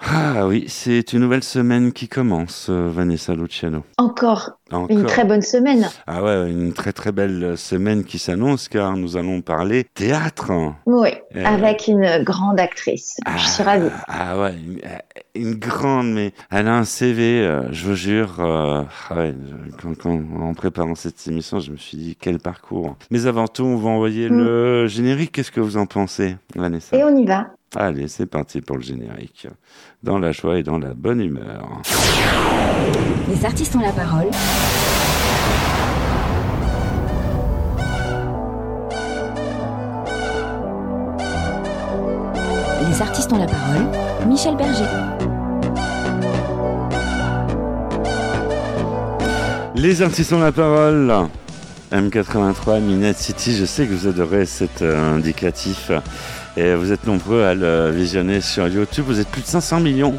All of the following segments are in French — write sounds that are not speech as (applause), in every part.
Ah oui, c'est une nouvelle semaine qui commence, euh, Vanessa Luciano. Encore, Encore. une très bonne semaine. Ah ouais, une très très belle semaine qui s'annonce car nous allons parler théâtre. Oui, Euh, avec une grande actrice. Je suis ravie. Ah ouais, une, une grande, mais elle a un CV, euh, je vous jure. euh, ah ouais, quand, quand- en préparant cette émission, je me suis dit quel parcours. Mais avant tout, on va envoyer Mm. le générique. Qu'est-ce que vous en pensez, Vanessa? Et on y va. Allez, c'est parti pour le générique. Dans la joie et dans la bonne humeur. Les artistes ont la parole. Les artistes ont la parole. Michel Berger. Les artistes ont la parole. M83, Minette City, je sais que vous adorez cet euh, indicatif. Et vous êtes nombreux à le visionner sur YouTube. Vous êtes plus de 500 millions.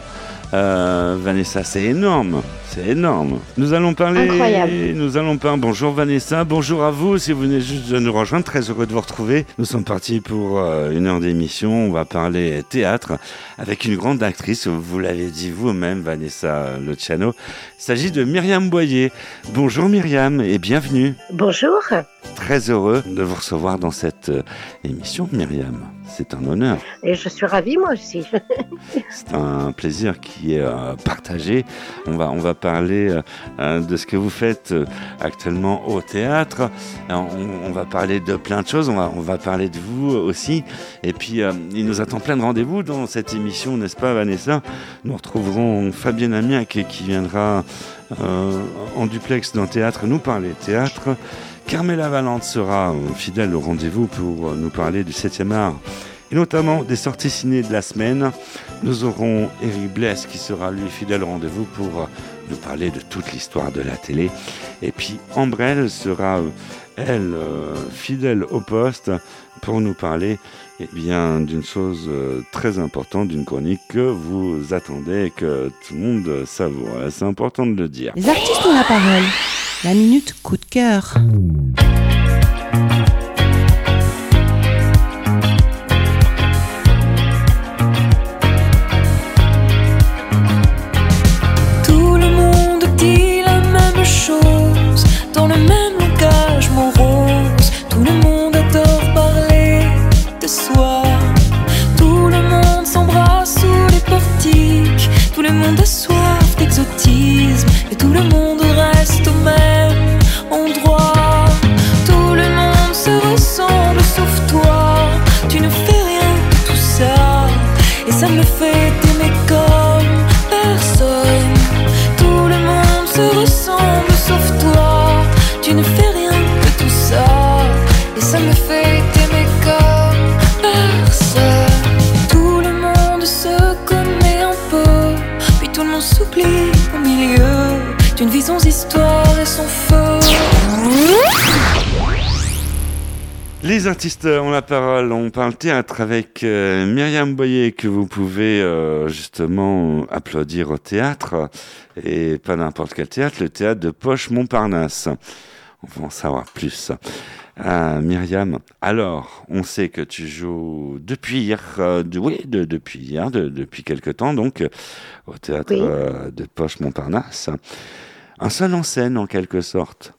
Euh, Vanessa, c'est énorme. C'est énorme. Nous allons parler. Incroyable. Nous allons parler. Bonjour Vanessa. Bonjour à vous. Si vous venez juste de nous rejoindre, très heureux de vous retrouver. Nous sommes partis pour euh, une heure d'émission. On va parler théâtre avec une grande actrice. Vous l'avez dit vous-même, Vanessa Luciano. Il s'agit de Myriam Boyer. Bonjour Myriam et bienvenue. Bonjour. Très heureux de vous recevoir dans cette euh, émission, Myriam. C'est un honneur. Et je suis ravie, moi aussi. (laughs) C'est un plaisir qui est euh, partagé. On va, on va parler euh, euh, de ce que vous faites euh, actuellement au théâtre. On, on va parler de plein de choses. On va, on va parler de vous aussi. Et puis, il nous attend plein de rendez-vous dans cette émission, n'est-ce pas, Vanessa? Nous retrouverons Fabienne Amiac qui qui viendra en duplex dans le théâtre nous parler théâtre. Carmela Valente sera euh, fidèle au rendez-vous pour euh, nous parler du 7e art et notamment des sorties ciné de la semaine. Nous aurons Eric Bless qui sera lui fidèle au rendez-vous pour euh, nous parler de toute l'histoire de la télé. Et puis Ambrelle sera, elle, fidèle au poste pour nous parler eh d'une chose très importante, d'une chronique que vous attendez et que tout le monde savoure. C'est important de le dire? Les artistes ont la parole. La minute coup de cœur. Les artistes ont la parole. On parle théâtre avec euh, Myriam Boyer que vous pouvez euh, justement applaudir au théâtre et pas n'importe quel théâtre, le théâtre de Poche Montparnasse. On va en savoir plus. Ah, Myriam, alors, on sait que tu joues depuis hier, euh, de- oui, de- depuis hier, de- depuis quelque temps, donc, euh, au théâtre Oui. euh, de Poche Montparnasse. Un seul en scène, en quelque sorte.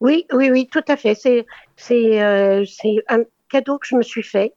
Oui, oui, oui, tout à fait. C'est, c'est, euh, c'est un cadeau que je me suis fait.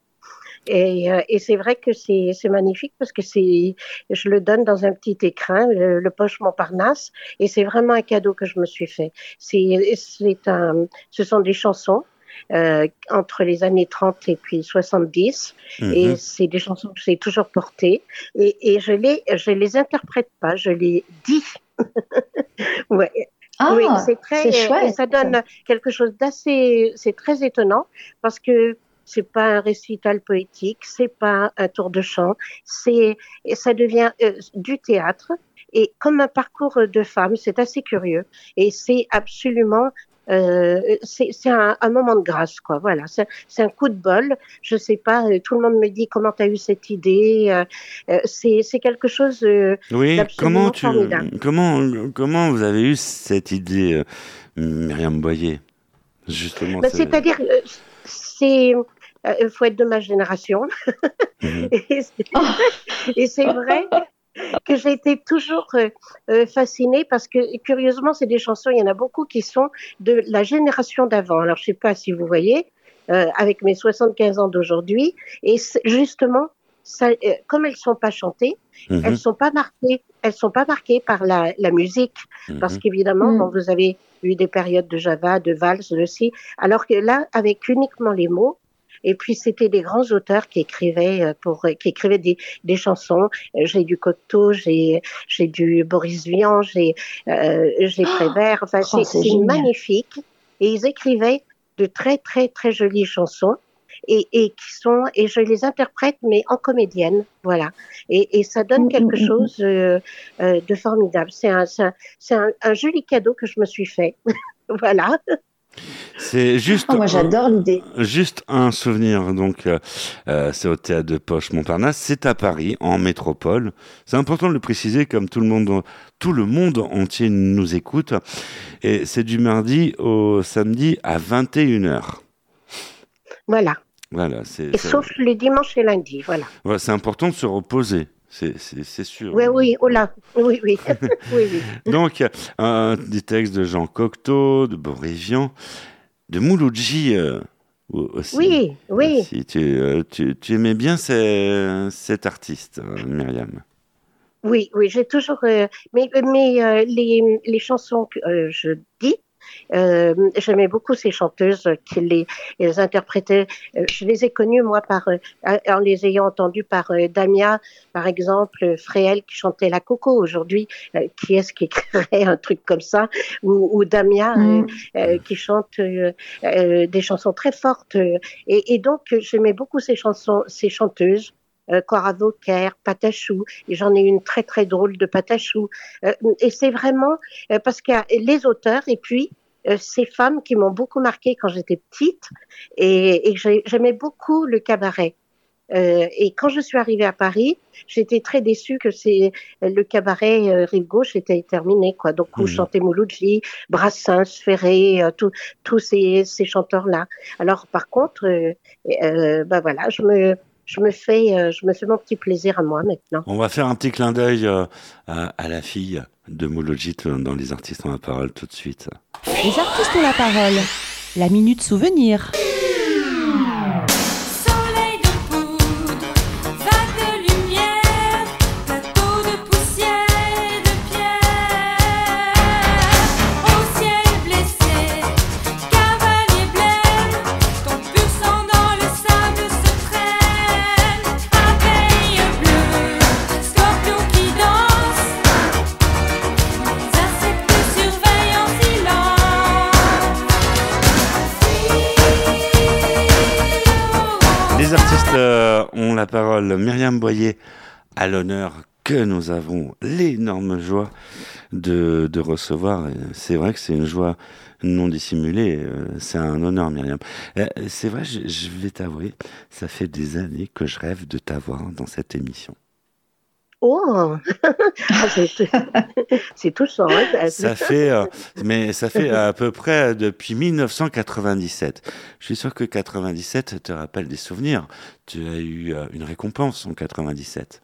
Et, euh, et c'est vrai que c'est, c'est magnifique parce que c'est, je le donne dans un petit écrin, le, le poche Montparnasse, et c'est vraiment un cadeau que je me suis fait. C'est, c'est un, ce sont des chansons euh, entre les années 30 et puis 70, et Mhm. c'est des chansons que j'ai toujours portées, et, et je les, je les interprète pas, je les dis. (laughs) ouais, Ah, oui, c'est très, euh, chouette. et ça donne quelque chose d'assez, c'est très étonnant parce que c'est pas un récital poétique, c'est pas un tour de chant, c'est, ça devient euh, du théâtre et comme un parcours de femme, c'est assez curieux et c'est absolument euh, c'est un, un moment de grâce, quoi. Voilà, c'est un coup de bol. Je sais pas, euh, tout le monde me dit comment tu as eu cette idée. euh, euh, c'est quelque chose. euh, Oui, comment tu, formidable. comment, comment vous avez eu cette idée, Myriam Boyer Justement, c'est- C'est-à-dire, c'est il faut être de ma génération. Mhm. (laughs) et c'est- et c'est vrai que j'ai été toujours euh, euh, fascinée parce que curieusement, c'est des chansons, il y en a beaucoup qui sont de la génération d'avant. Alors, je sais pas si vous voyez, euh, avec mes 75 ans d'aujourd'hui, et justement, ça, euh, comme elles sont pas chantées, Mhm. elles sont pas marquées, elles sont pas marquées par la, la musique, parce Mhm. qu'évidemment, Mm. bon, vous avez eu des périodes de Java, de valse aussi, alors que là, avec uniquement les mots, et puis c'était des grands auteurs qui écrivaient euh, pour, qui écrivaient des, des chansons. Euh, J'ai du Cocteau, j'ai j'ai du Boris Vian, j'ai euh, j'ai Prévert. Enfin, Oh, c'est magnifique. Et ils écrivaient de très très très jolies chansons. Et, et qui sont et je les interprète mais en comédienne voilà et, et ça donne Mm, quelque mm, mm, chose euh, euh, de formidable c'est un c'est un, c'est un, un joli cadeau que je me suis fait (laughs) voilà C'est juste. Oh, moi, j'adore l'idée. Juste un souvenir, donc euh, euh, c'est au théâtre de Poche Montparnasse, c'est à Paris, en métropole. C'est important de le préciser, comme tout le monde, tout le monde entier nous écoute. Et c'est du mardi au samedi à 21h. voilà Voilà, c'est sauf les dimanches et lundis voilà voilà, c'est important de se reposer, c'est sûr. oui oui oh là oui oui (laughs) oui oui Donc, euh, des textes de Jean Cocteau, de Boris Vian, de Mouloudji euh, aussi. oui oui Aussi. Tu, euh, tu, tu aimais bien ces- cet artiste, euh, Myriam. Oui, oui, j'ai toujours. euh, mais mais euh, les, les chansons que je dis, euh, j'aimais beaucoup ces chanteuses qui les, les interprétaient. Euh, je les ai connues, moi, par, euh, en les ayant entendues par euh, Damia, par exemple, Fréhel qui chantait La Coco. Aujourd'hui, qui est-ce qui écrirait un truc comme ça Ou, ou Damia euh, Mm. euh, qui chante euh, euh, des chansons très fortes. Et, et donc, j'aimais beaucoup ces chansons, ces chanteuses. Cora Vauquer, Patachou, et j'en ai une très très drôle de Patachou. Et c'est vraiment parce qu'il y a les auteurs et puis ces femmes qui m'ont beaucoup marqué quand j'étais petite et, et j'ai- j'aimais beaucoup le cabaret. Euh, et quand je suis arrivée à Paris, j'étais très déçue que c'est le cabaret euh, rive gauche était terminé quoi. Donc où Mhm. chantait Mouloudji, Brassens, Ferré, euh, tous ces, ces chanteurs là. Alors par contre, euh, euh, bah voilà, je me je me fais euh, je me fais mon petit plaisir à moi maintenant. On va faire un petit clin d'œil euh, à, à la fille de Mouloudji dans les artistes ont la parole tout de suite. Les artistes ont la parole. La minute souvenir. Myriam Boyer à l'honneur que nous avons l'énorme joie de, de recevoir. C'est vrai que c'est une joie non dissimulée. euh, C'est un honneur, Myriam. Euh, C'est vrai, je vais t'avouer, ça fait des années que je rêve de t'avoir dans cette émission. Oh, (laughs) Ah, c'est touchant. (laughs) Hein Ça fait, euh, mais ça fait à peu près depuis 1997. Je suis sûr que 97 te rappelle des souvenirs. Tu as eu euh, une récompense en 97.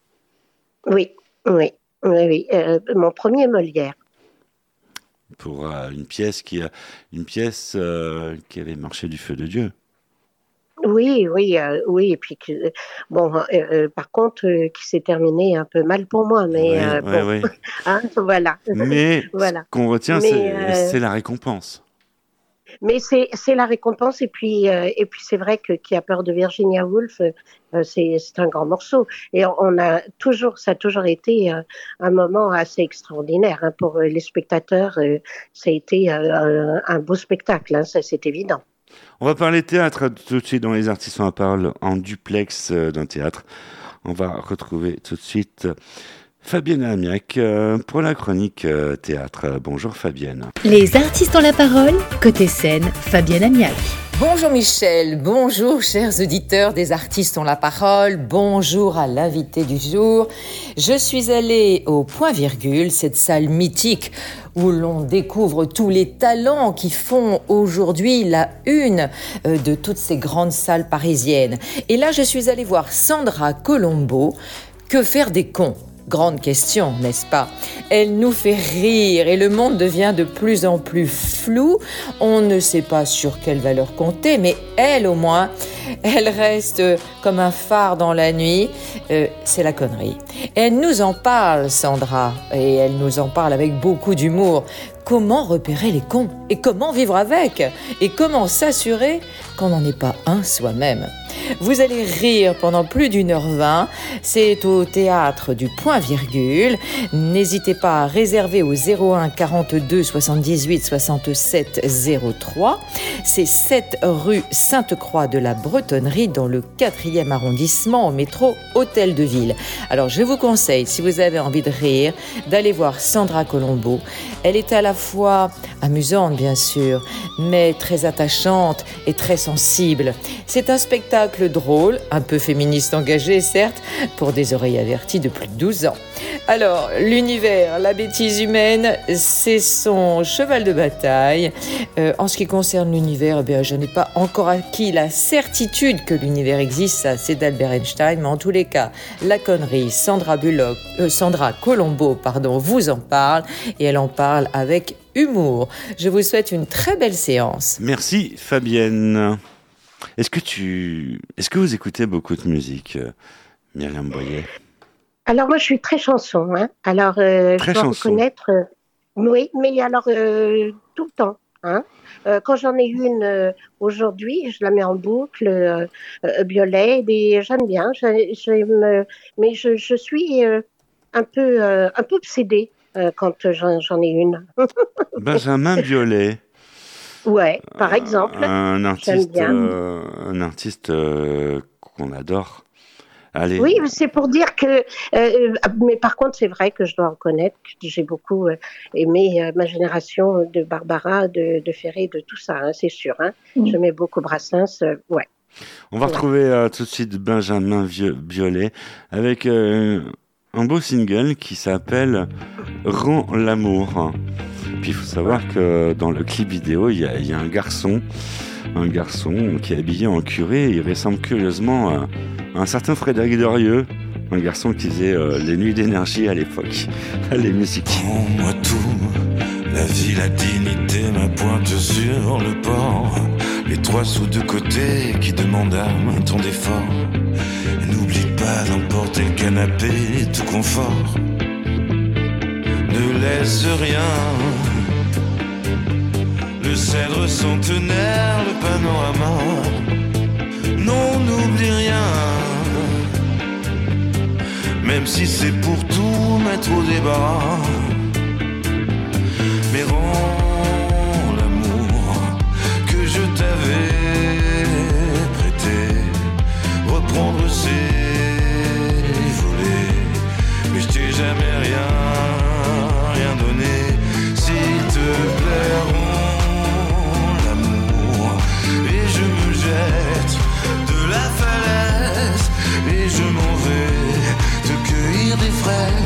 Oui, oui, oui, oui. euh, mon premier Molière. pour euh, une pièce qui a une pièce euh, qui avait marché du feu de Dieu. Oui, oui, euh, oui. Et puis, que, bon, euh, euh, par contre, euh, qui s'est terminé un peu mal pour moi, mais Ouais, ouais, bon, ouais. (laughs) hein, voilà. Mais (laughs) Voilà. ce qu'on retient, c'est la récompense. Mais c'est la récompense et puis et puis c'est vrai que qui a peur de Virginia Woolf, c'est un grand morceau et on, a toujours ça a toujours été un moment assez extraordinaire hein, pour les spectateurs. ça a été un, un beau spectacle, hein, ça c'est évident. On va parler théâtre tout de suite dans les artistes en parole en duplex euh, d'un théâtre. On va retrouver tout de suite euh, Fabienne Amiac euh, pour la chronique théâtre. Bonjour Fabienne. Les artistes ont la parole, côté scène, Fabienne Amiac. Bonjour Michel, bonjour chers auditeurs des artistes ont la parole, bonjour à l'invité du jour. Je suis allée au Point Virgule, cette salle mythique où l'on découvre tous les talents qui font aujourd'hui la une euh, de toutes ces grandes salles parisiennes. Et là, je suis allée voir Sandra Colombo. Que faire des cons? Grande question, n'est-ce pas? Elle nous fait rire et le monde devient de plus en plus flou. On ne sait pas sur quelle valeur compter, mais elle au moins, elle reste comme un phare dans la nuit. Euh, c'est la connerie. Elle nous en parle, Sandra, et elle nous en parle avec beaucoup d'humour. Comment repérer les cons? Et comment vivre avec? Et comment s'assurer qu'on n'en est pas un soi-même? Vous allez rire pendant plus d'une heure vingt. C'est au théâtre du Point Virgule. N'hésitez pas à réserver au 01 42 78 67 03. C'est 7 rue Sainte-Croix de la Bretonnerie dans le 4e arrondissement au métro Hôtel de Ville. Alors je vous conseille, si vous avez envie de rire, d'aller voir Sandra Colombo. Elle est à la fois amusante bien sûr, mais très attachante et très sensible. C'est un spectacle drôle, un peu féministe engagé, certes, pour des oreilles averties de plus de 12 ans. Alors, l'univers, la bêtise humaine, c'est son cheval de bataille. Euh, en ce qui concerne l'univers, eh je n'ai pas encore acquis la certitude que l'univers existe, ça c'est d'Albert Einstein, mais en tous les cas, la connerie, Sandra Bullock, euh, Sandra Colombo, pardon, vous en parle, et elle en parle avec humour. Je vous souhaite une très belle séance. Merci Fabienne. Est-ce que tu, est-ce que vous écoutez beaucoup de musique, euh, Myriam Boyer? Alors moi, je suis très chanson. Hein. Alors, euh, je dois reconnaître. Euh, oui, mais alors tout le temps. Hein. quand j'en ai une aujourd'hui, je la mets en boucle, violet, et j'aime bien. mais je, je suis un peu, un peu obsédée quand j'en ai une. Benjamin Violet. Ouais, par exemple. Un artiste, euh, un artiste euh, qu'on adore. Allez. Oui, c'est pour dire que. Euh, mais par contre, c'est vrai que je dois reconnaître que j'ai beaucoup aimé ma génération de Barbara, de, de Ferré, de tout ça, hein, c'est sûr. Hein. Mm. Je mets beaucoup Brassens, ouais. On va retrouver tout de suite Benjamin Violet avec un beau single qui s'appelle Rends l'amour. Puis il faut savoir que dans le clip vidéo, il y, a, un garçon, un garçon qui est habillé en curé. Il ressemble curieusement à, un certain Frédéric Dorieux, un garçon qui faisait euh, les nuits d'énergie à l'époque. (laughs) les musiques. Prends-moi tout, la vie, la dignité, ma pointe sur le port. Les trois sous de côté qui demandent un ton d'effort. N'oublie pas d'emporter le canapé, tout confort ne laisse rien. Le cèdre centenaire, le panorama. Non, n'oublie rien. Même si c'est pour tout mettre au débat. Mais rends l'amour que je t'avais prêté. Reprendre ses je m'en vais te cueillir des fraises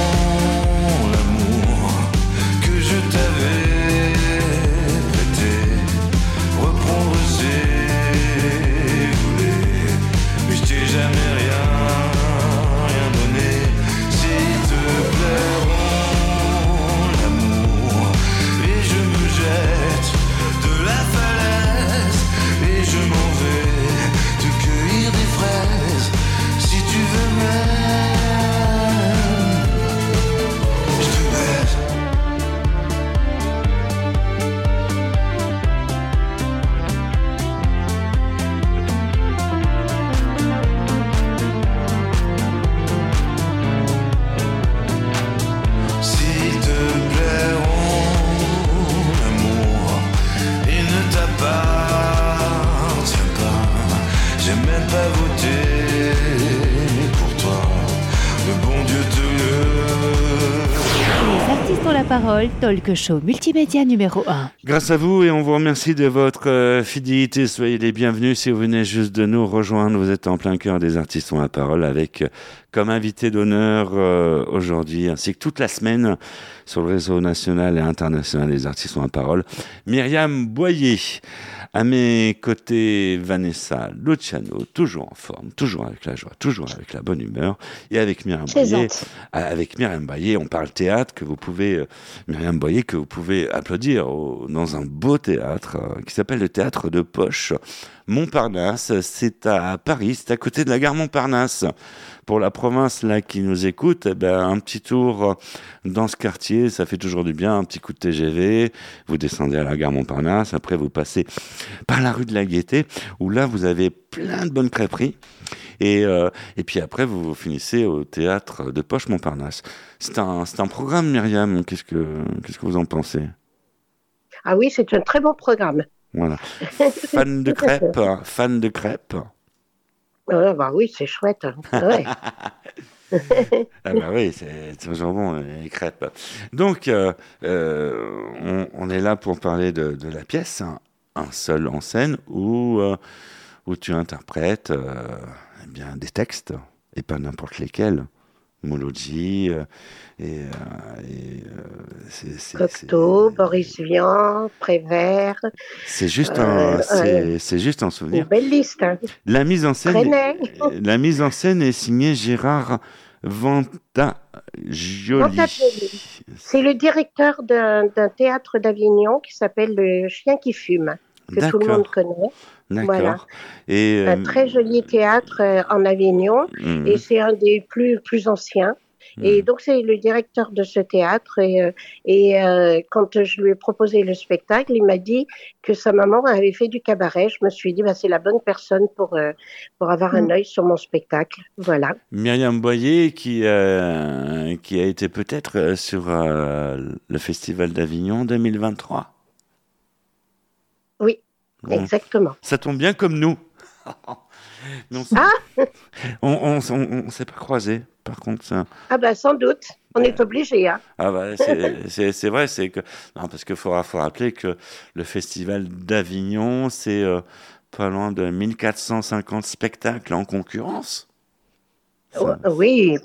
talk show multimédia numéro 1. Grâce à vous et on vous remercie de votre euh, fidélité. Soyez les bienvenus si vous venez juste de nous rejoindre. Vous êtes en plein cœur des artistes ont la parole avec euh, comme invité d'honneur euh, aujourd'hui ainsi que toute la semaine sur le réseau national et international des artistes ont la parole, Myriam Boyer. À mes côtés, Vanessa Luciano, toujours en forme, toujours avec la joie, toujours avec la bonne humeur. Et avec Myriam Boyer, avec Myriam Boyer, on parle théâtre que vous pouvez, euh, Myriam Boyer, que vous pouvez applaudir au- dans un beau théâtre euh, qui s'appelle le Théâtre de Poche. Montparnasse, c'est à Paris, c'est à côté de la gare Montparnasse. Pour la province là qui nous écoute, eh ben, un petit tour euh, dans ce quartier, ça fait toujours du bien. Un petit coup de TGV, vous descendez à la gare Montparnasse, après vous passez par la rue de la Gaîté, où là vous avez plein de bonnes crêperies. Et, euh, et puis après, vous, vous finissez au théâtre de Poche Montparnasse. C'est un, c'est un programme, Myriam. Qu'est-ce que, qu'est-ce que vous en pensez? Ah oui, c'est un très bon programme. Voilà. Fan de crêpes, fan de crêpes. (laughs) Ah bah oui, c'est chouette. Ah bah oui, c'est toujours bon, les crêpes. Donc, euh, euh, on, est là pour parler de, la pièce, hein, un seul en scène, où, euh, où tu interprètes euh, eh bien, des textes, et pas n'importe lesquels. Mouloudji, euh, et, euh, et, euh, c'est- c'est- Cocteau, c'est- Boris Vian, Prévert. C'est juste, Euh, un, c'est- c'est juste un Une souvenir. belle liste. hein. La mise en scène, René. la mise en scène est signée Gérard Vantagioli. Vantagioli. C'est le directeur d'un d'un théâtre d'Avignon qui s'appelle Le Chien qui fume, que tout le monde connaît. d'accord. Voilà. Et Un euh, très joli théâtre euh, en Avignon mhm, et c'est un des plus, plus anciens. Et mhm. donc c'est le directeur de ce théâtre et, euh, et euh, quand je lui ai proposé le spectacle, il m'a dit que sa maman avait fait du cabaret. Je me suis dit bah c'est la bonne personne pour euh, pour avoir un Mm. œil sur mon spectacle. Voilà. Myriam Boyer qui, euh, qui a été peut-être euh, sur euh, le Festival d'Avignon 2023. Exactement. Ça tombe bien comme nous. (laughs) Mais on Ah (laughs) on, on s'est pas croisés, par contre. ça. Ah bah sans doute. On est obligé. Hein. Ah bah, (laughs) c'est- vrai, c'est que non, parce qu'il faudra faut rappeler que le festival d'Avignon, c'est euh, pas loin de 1450 spectacles en concurrence. Ça, Oui,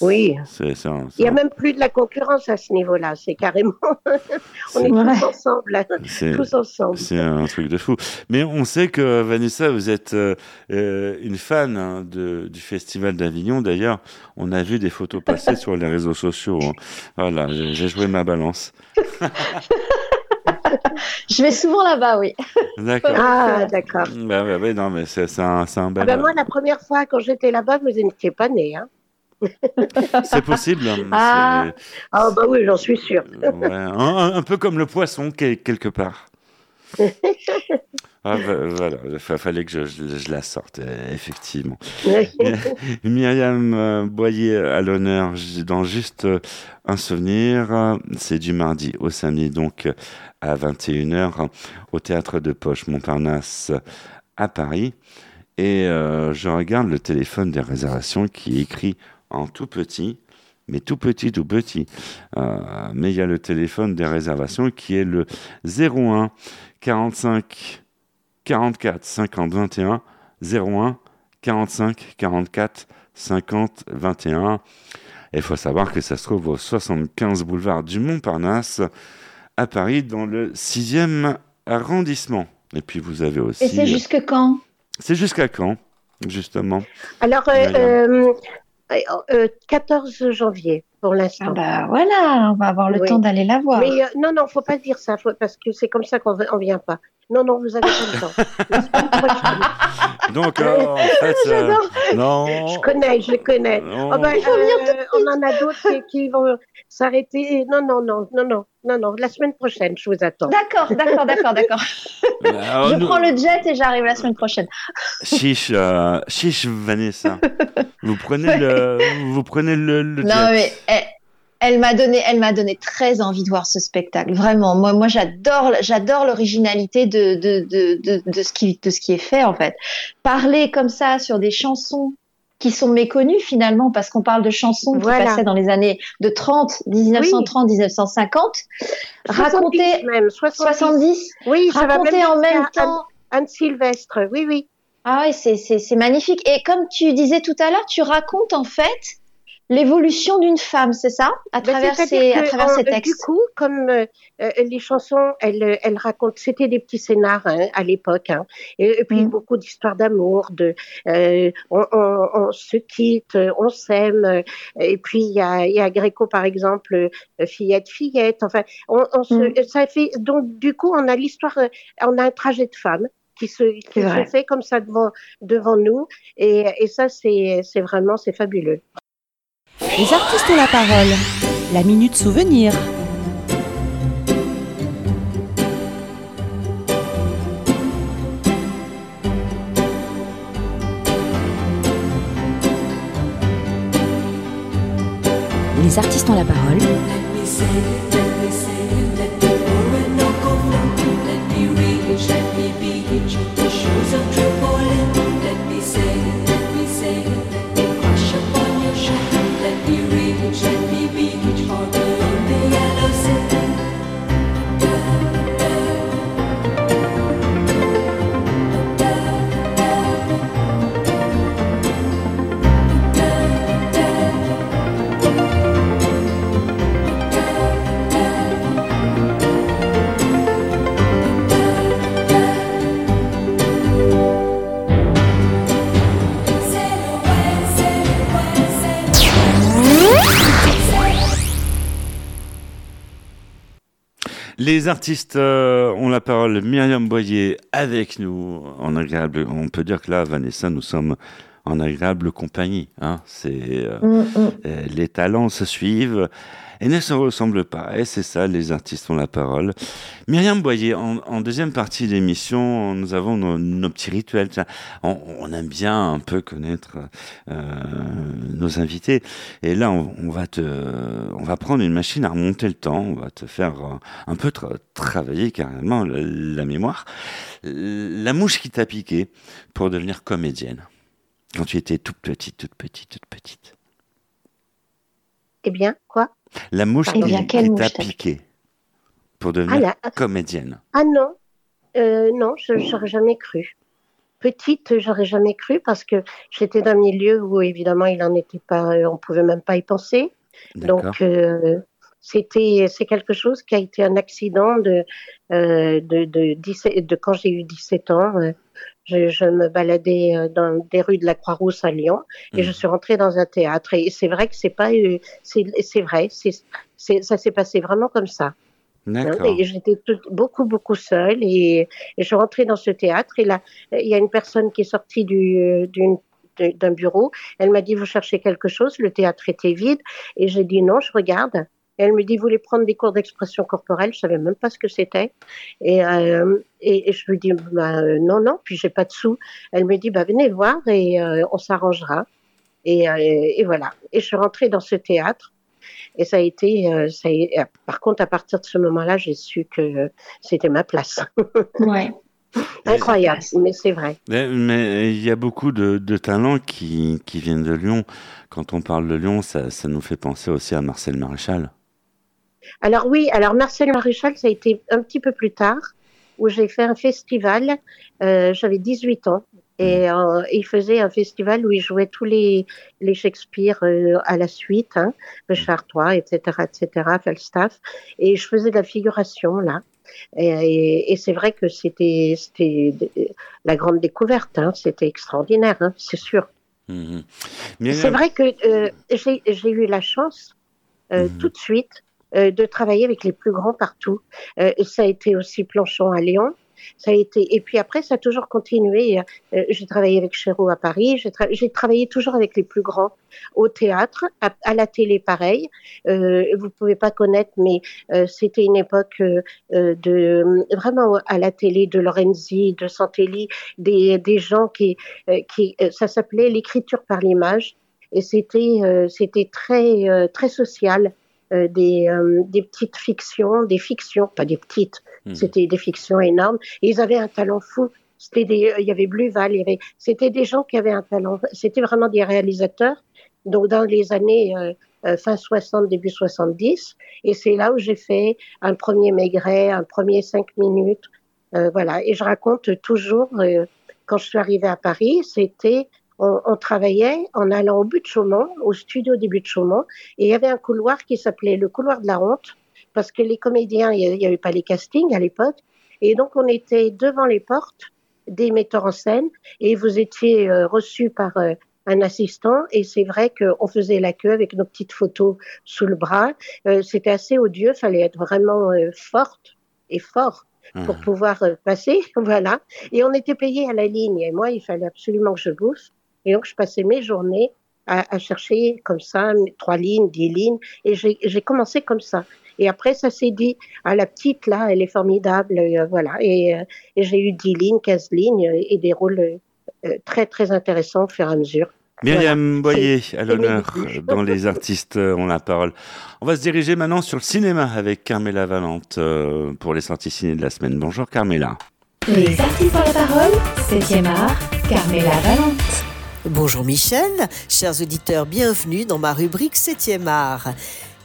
oui. c'est Il c'est y a même plus de la concurrence à ce niveau-là. C'est carrément. (laughs) on est vrai. tous ensemble. c'est- Tous ensemble. C'est un truc de fou. Mais on sait que Vanessa, vous êtes euh, euh, une fan hein, de, du Festival d'Avignon. D'ailleurs, on a vu des photos passer (laughs) sur les réseaux sociaux. hein. Voilà, j'ai joué ma balance. (laughs) Je vais souvent là-bas, oui. D'accord. Ah d'accord. Bah, ouais, ouais, non, mais c'est un, c'est un Ah bel. ben moi, la première fois quand j'étais là-bas, vous n'étiez pas né. Hein. (laughs) C'est possible. hein, Ah. Ah bah oui, j'en suis sûre. Ouais, un, peu comme le poisson, quel- quelque part. (laughs) Ah, va- voilà, il fallait que je, je- je la sorte, euh, effectivement. (laughs) Myriam euh, Boyer à l'honneur dans juste euh, un souvenir. C'est du mardi au samedi, donc à 21h, au théâtre de Poche Montparnasse à Paris. Et euh, je regarde le téléphone des réservations qui est écrit en tout petit, mais tout petit, tout petit. Euh, mais il y a le téléphone des réservations qui est le 01 45 44 50 21 01 45 44 50 21. Et il faut savoir que ça se trouve au 75 boulevard du Montparnasse à Paris dans le 6e arrondissement. Et puis vous avez aussi... Et c'est jusque quand? C'est jusqu'à quand, justement? Alors, euh, euh, euh, 14 janvier pour l'instant. Ah bah voilà, on va avoir le Oui. temps d'aller la voir. Mais euh, non, non, faut pas dire ça, faut- parce que c'est comme ça qu'on ne vient pas. Non, non, vous avez pas le temps. La semaine prochaine. Donc, euh, en (laughs) fait... euh, non Je connais, je connais. non. Oh, ben, euh, on en a d'autres qui, qui vont s'arrêter. Non, non, non, non, non, non, non. La semaine prochaine, je vous attends. D'accord, d'accord, d'accord, d'accord. Alors, (laughs) Je nous- prends le jet et j'arrive la semaine prochaine. (laughs) Chiche, euh, chiche Vanessa. vous prenez le, vous prenez le, le Non jet. mais elle, elle m'a donné, elle m'a donné très envie de voir ce spectacle. Vraiment, moi, moi, j'adore, j'adore l'originalité de de, de, de de ce qui de ce qui est fait en fait. Parler comme ça sur des chansons qui sont méconnues finalement parce qu'on parle de chansons Voilà. qui passaient dans les années de 30, 1930, 1950, racontées 70 même, 70. 70, Oui, ça va racontées même en même temps. Anne, Sylvestre, oui, oui. Ah oui, c'est, c'est, c'est magnifique. Et comme tu disais tout à l'heure, tu racontes en fait l'évolution d'une femme, c'est ça? À Ben, travers, ces, à travers en- ces Du textes. coup, comme euh, euh, les chansons, elles, elles racontent, c'était des petits scénars hein, à l'époque, hein. et, et puis Mm. beaucoup d'histoires d'amour, de euh, on, on- on se quitte, on s'aime, euh, et puis il y a, y a Gréco par exemple, euh, fillette, fillette, enfin, on, on se, Mm. ça fait donc du coup on a l'histoire, euh, on a un trajet de femme qui se qui se fait comme ça devant devant nous, et, et ça c'est vraiment c'est fabuleux. Les artistes ont la parole. La minute souvenir. Les artistes ont la parole. Les artistes euh, ont la parole. Myriam Boyer avec nous en agréable. On peut dire que là, Vanessa, nous sommes en agréable compagnie. Hein. C'est euh, Mm, mm. euh, les talents se suivent et ne se ressemblent pas. Et c'est ça, les artistes ont la parole. Myriam Boyer, en, deuxième partie de l'émission, nous avons nos, petits rituels. On, aime bien un peu connaître euh, nos invités. Et là, on, va te, on va prendre une machine à remonter le temps. On va te faire un peu tra- travailler carrément la, la mémoire. La mouche qui t'a piqué pour devenir comédienne. Quand tu étais toute petite, toute petite, toute petite. Eh bien, quoi? La mouche Eh qui, t'a piqué pour Ah, devenir là, comédienne. Ah non, euh, non, je j'aurais jamais cru. Petite, j'aurais jamais cru parce que j'étais d'un milieu où évidemment il en était pas, euh, on pouvait même pas y penser. Donc euh, c'était c'est quelque chose qui a été un accident de euh, de, de, 17 de quand j'ai eu 17 ans. Je, je me baladais euh, dans des rues de la Croix-Rousse à Lyon et Mhm. je suis rentrée dans un théâtre et c'est vrai que c'est pas c'est c'est vrai c'est ça s'est passé vraiment comme ça. Hein, j'étais beaucoup, beaucoup seule et, et je rentrée dans ce théâtre et là, il y a une personne qui est sortie du, d'un bureau. Elle m'a dit, vous cherchez quelque chose? Le théâtre était vide et j'ai dit non, je regarde. Et elle me dit, vous voulez prendre des cours d'expression corporelle? Je savais même pas ce que c'était. Et, euh, et, et je lui dis, bah, euh, non, non, puis j'ai pas de sous. Elle me dit, bah, venez voir et euh, on s'arrangera. Et, euh, et voilà. Et je suis rentrée dans ce théâtre. Et ça a été, ça a- par contre, à partir de ce moment-là, j'ai su que c'était ma place. (laughs) Ouais. Incroyable, mais c'est vrai. Mais mais il y a beaucoup de, de talents qui, qui viennent de Lyon. Quand on parle de Lyon, ça, ça nous fait penser aussi à Marcel Maréchal. Alors oui, alors Marcel Maréchal, ça a été un petit peu plus tard, où j'ai fait un festival. Euh, J'avais 18 ans. Et euh, il faisait un festival où il jouait tous les, les Shakespeare euh, à la suite, hein, Richard III, etc., etc., Falstaff. Et je faisais de la figuration là. Et, et, et c'est vrai que c'était la grande découverte. Hein, c'était extraordinaire, hein, c'est sûr. Mhm. C'est vrai que j'ai eu la chance Mhm. tout de suite de travailler avec les plus grands partout. Euh, ça a été aussi Planchon à Lyon. Ça a été et puis après ça a toujours continué. Euh, j'ai travaillé avec Chéreau à Paris. J'ai tra- j'ai travaillé toujours avec les plus grands au théâtre, à, à la télé pareil. Euh, vous pouvez pas connaître, mais euh, c'était une époque euh, euh, de vraiment à la télé de Lorenzi, de Santelli, des des gens qui euh, qui euh, ça s'appelait l'écriture par l'image et c'était euh, c'était très euh, très social euh, des euh, des petites fictions des fictions pas des petites Mhm. c'était des fictions énormes et ils avaient un talent fou C'était des, il y avait Bluval, il y avait, c'était des gens qui avaient un talent. C'était vraiment des réalisateurs. Donc dans les années euh, euh, fin 60, début 70, et c'est là où j'ai fait un premier Maigret, un premier cinq minutes, euh, voilà. Et je raconte toujours euh, quand je suis arrivée à Paris, c'était on, on, travaillait en allant au but de Chaumont, au studio du but de Chaumont, et il y avait un couloir qui s'appelait le couloir de la honte, parce que les comédiens, il n'y avait pas les castings à l'époque, et donc on était devant les portes des metteurs en scène, et vous étiez euh, reçus par euh, un assistant, et c'est vrai qu'on faisait la queue avec nos petites photos sous le bras. Euh, C'était assez odieux, fallait être vraiment euh, forte et fort pour Mmh. pouvoir euh, passer, (laughs) voilà. Et on était payé à la ligne. Et moi, il fallait absolument que je bouffe. Et donc, je passais mes journées à, à chercher comme ça trois lignes, dix lignes. Et j'ai commencé comme ça. Et après, ça s'est dit, ah, la petite, là, elle est formidable, euh, voilà. Et, euh, et j'ai eu dix lignes, quinze lignes et des rôles euh, très, très intéressants au fur et à mesure. Myriam Boyer à l'honneur dans Les artistes ont la parole. On va se diriger maintenant sur le cinéma avec Carmela Valente euh, pour les sorties ciné de la semaine. Bonjour Carmela. Les artistes ont la parole, 7e art, Carmela Valente. Bonjour Michel, chers auditeurs, bienvenue dans ma rubrique 7e art.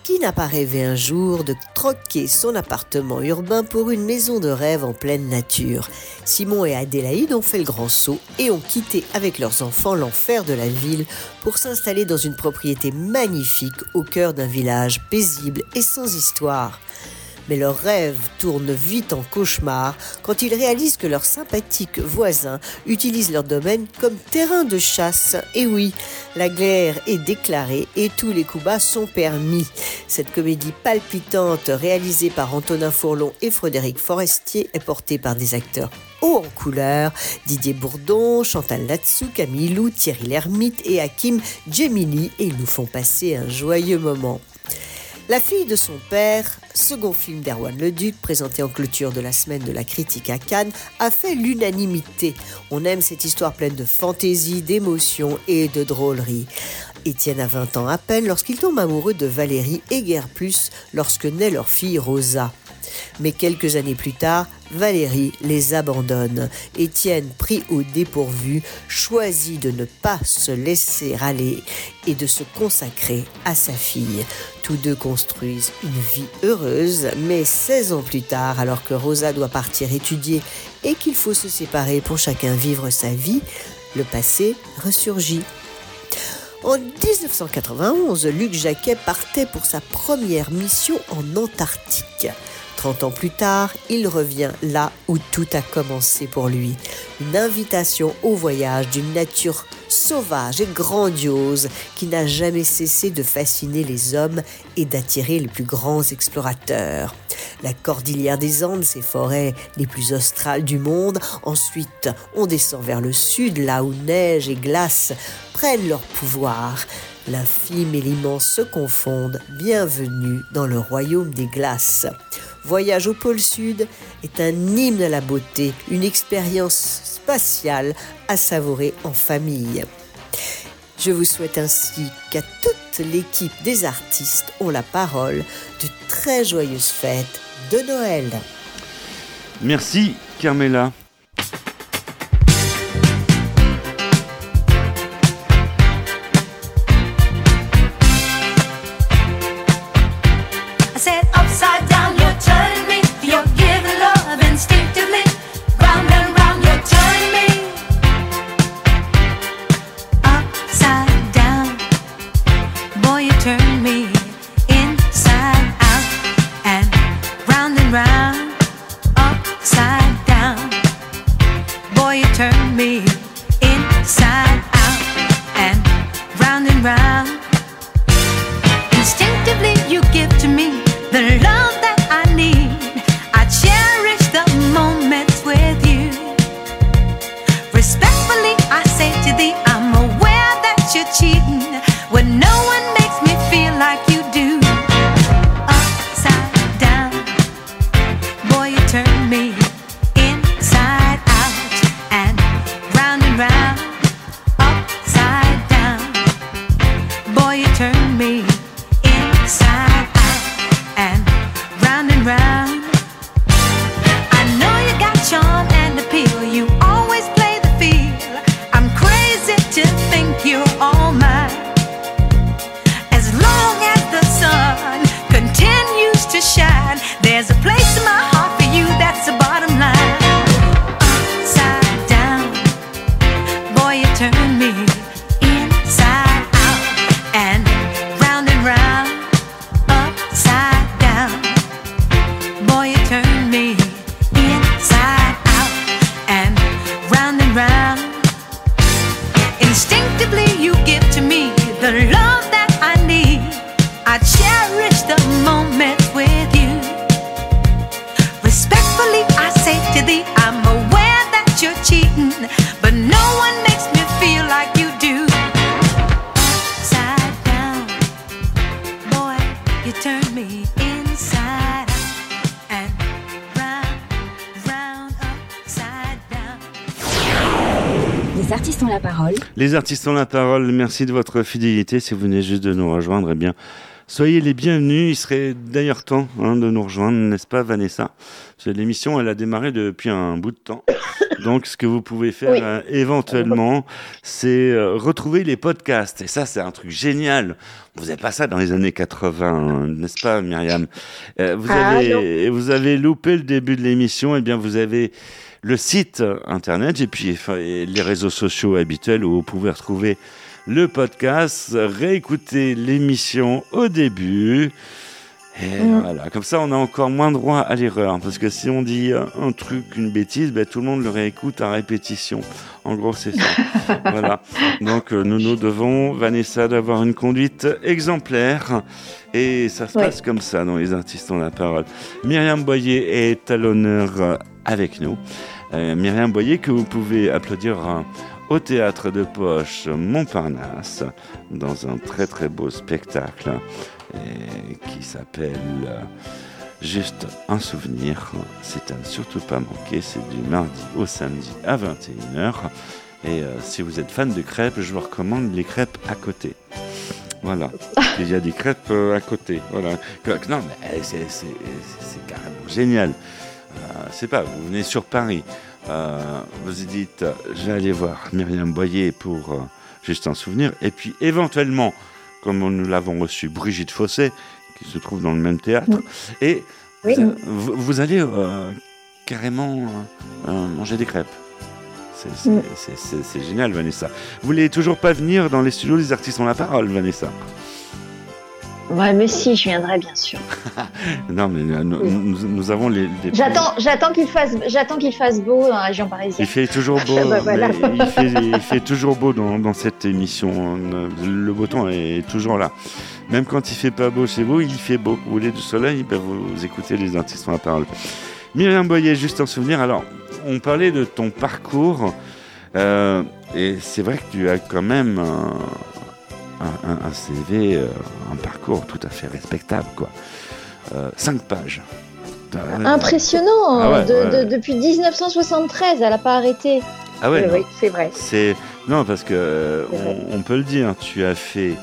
Qui n'a pas rêvé un jour de troquer son appartement urbain pour une maison de rêve en pleine nature? Simon et Adélaïde ont fait le grand saut et ont quitté avec leurs enfants l'enfer de la ville pour s'installer dans une propriété magnifique au cœur d'un village paisible et sans histoire. Mais leur rêve tourne vite en cauchemar quand ils réalisent que leurs sympathiques voisins utilisent leur domaine comme terrain de chasse. Et oui, la guerre est déclarée et tous les coups bas sont permis. Cette comédie palpitante réalisée par Antonin Fourlon et Frédéric Forestier est portée par des acteurs haut en couleur, Didier Bourdon, Chantal Latsou, Camille Lou, Thierry Lhermitte et Hakim Djemili et ils nous font passer un joyeux moment. La fille de son père, second film d'Erwan Leduc, présenté en clôture de la semaine de la critique à Cannes, a fait l'unanimité. On aime cette histoire pleine de fantaisie, d'émotion et de drôlerie. Étienne a 20 ans à peine lorsqu'il tombe amoureux de Valérie et guère plus lorsque naît leur fille Rosa. Mais quelques années plus tard, Valérie les abandonne. Étienne, pris au dépourvu, choisit de ne pas se laisser aller et de se consacrer à sa fille. Tous deux construisent une vie heureuse, mais 16 ans plus tard, alors que Rosa doit partir étudier et qu'il faut se séparer pour chacun vivre sa vie, le passé ressurgit. En 1991, Luc Jacquet partait pour sa première mission en Antarctique. 30 ans plus tard, il revient là où tout a commencé pour lui. Une invitation au voyage d'une nature sauvage et grandiose qui n'a jamais cessé de fasciner les hommes et d'attirer les plus grands explorateurs. La cordillère des Andes, ses forêts les plus australes du monde. Ensuite, on descend vers le sud, là où neige et glace prennent leur pouvoir. L'infime et l'immense se confondent. Bienvenue dans le royaume des glaces. Voyage au pôle Sud est un hymne à la beauté, une expérience spatiale à savourer en famille. Je vous souhaite ainsi qu'à toute l'équipe des artistes ont la parole de très joyeuses fêtes de Noël. Merci Carmela. Ont la parole. Merci de votre fidélité. Si vous venez juste de nous rejoindre, eh bien, soyez les bienvenus. Il serait d'ailleurs temps hein, de nous rejoindre, n'est-ce pas, Vanessa? L'émission, elle a démarré depuis un bout de temps. Donc, ce que vous pouvez faire Oui. euh, éventuellement, c'est euh, retrouver les podcasts. Et ça, c'est un truc génial. Vous n'avez pas ça dans les années 80, hein, n'est-ce pas, Myriam? Euh, vous, Ah, avez, vous avez loupé le début de l'émission. Eh bien, vous avez le site internet et puis les réseaux sociaux habituels où vous pouvez retrouver le podcast, réécouter l'émission au début. Et Mm. voilà, comme ça on a encore moins droit à l'erreur. Parce que si on dit euh, un truc, une bêtise, ben, tout le monde le réécoute à répétition. En gros, c'est ça. (laughs) voilà. Donc euh, nous nous devons, Vanessa, d'avoir une conduite exemplaire. Et ça se Ouais. passe comme ça dans Les Artistes ont la parole. Myriam Boyer est à l'honneur euh, avec nous. Euh, Myriam Boyer que vous pouvez applaudir au théâtre de poche Montparnasse dans un très très beau spectacle qui s'appelle euh, Juste un souvenir. C'est à ne surtout pas manquer. C'est du mardi au samedi à 21h. Et euh, si vous êtes fan de crêpes, je vous recommande les crêpes à côté. Voilà. (laughs) Il y a des crêpes euh, à côté. Voilà. Non, mais eh, c'est carrément génial. Euh, c'est pas, vous venez sur Paris, vous dites, je vais aller voir Myriam Boyer pour juste un souvenir, et puis éventuellement, comme nous l'avons reçu, Brigitte Fossé, qui se trouve dans le même théâtre, et Oui. vous, allez euh, carrément euh, manger des crêpes. C'est- génial, Vanessa. Vous voulez toujours pas venir dans les studios des artistes ont la parole, Vanessa? Ouais, mais si, je viendrai bien sûr. (laughs) Non, mais euh, nous, nous- nous avons les. les- J'attends, j'attends qu'il fasse, j'attends qu'il fasse beau dans la région Il parisienne. fait toujours (laughs) beau. Bah, voilà. il, fait, il fait toujours beau dans, dans cette émission. Le beau temps est toujours là. Même quand il fait pas beau chez vous, il fait beau. Vous voulez du soleil, ben vous, écoutez les artistes à la parole. Myriam Boyer, juste en souvenir. Alors, on parlait de ton parcours. euh, et c'est vrai que tu as quand même un, un- un- un CV, euh, un parcours tout à fait respectable. quoi. Euh, cinq pages. T'as- Impressionnant. Ah ouais, de- ouais. de- depuis 1973, elle a pas arrêté. Ah ouais, Oui, c'est vrai. C'est non parce que on, on peut le dire. Tu as fait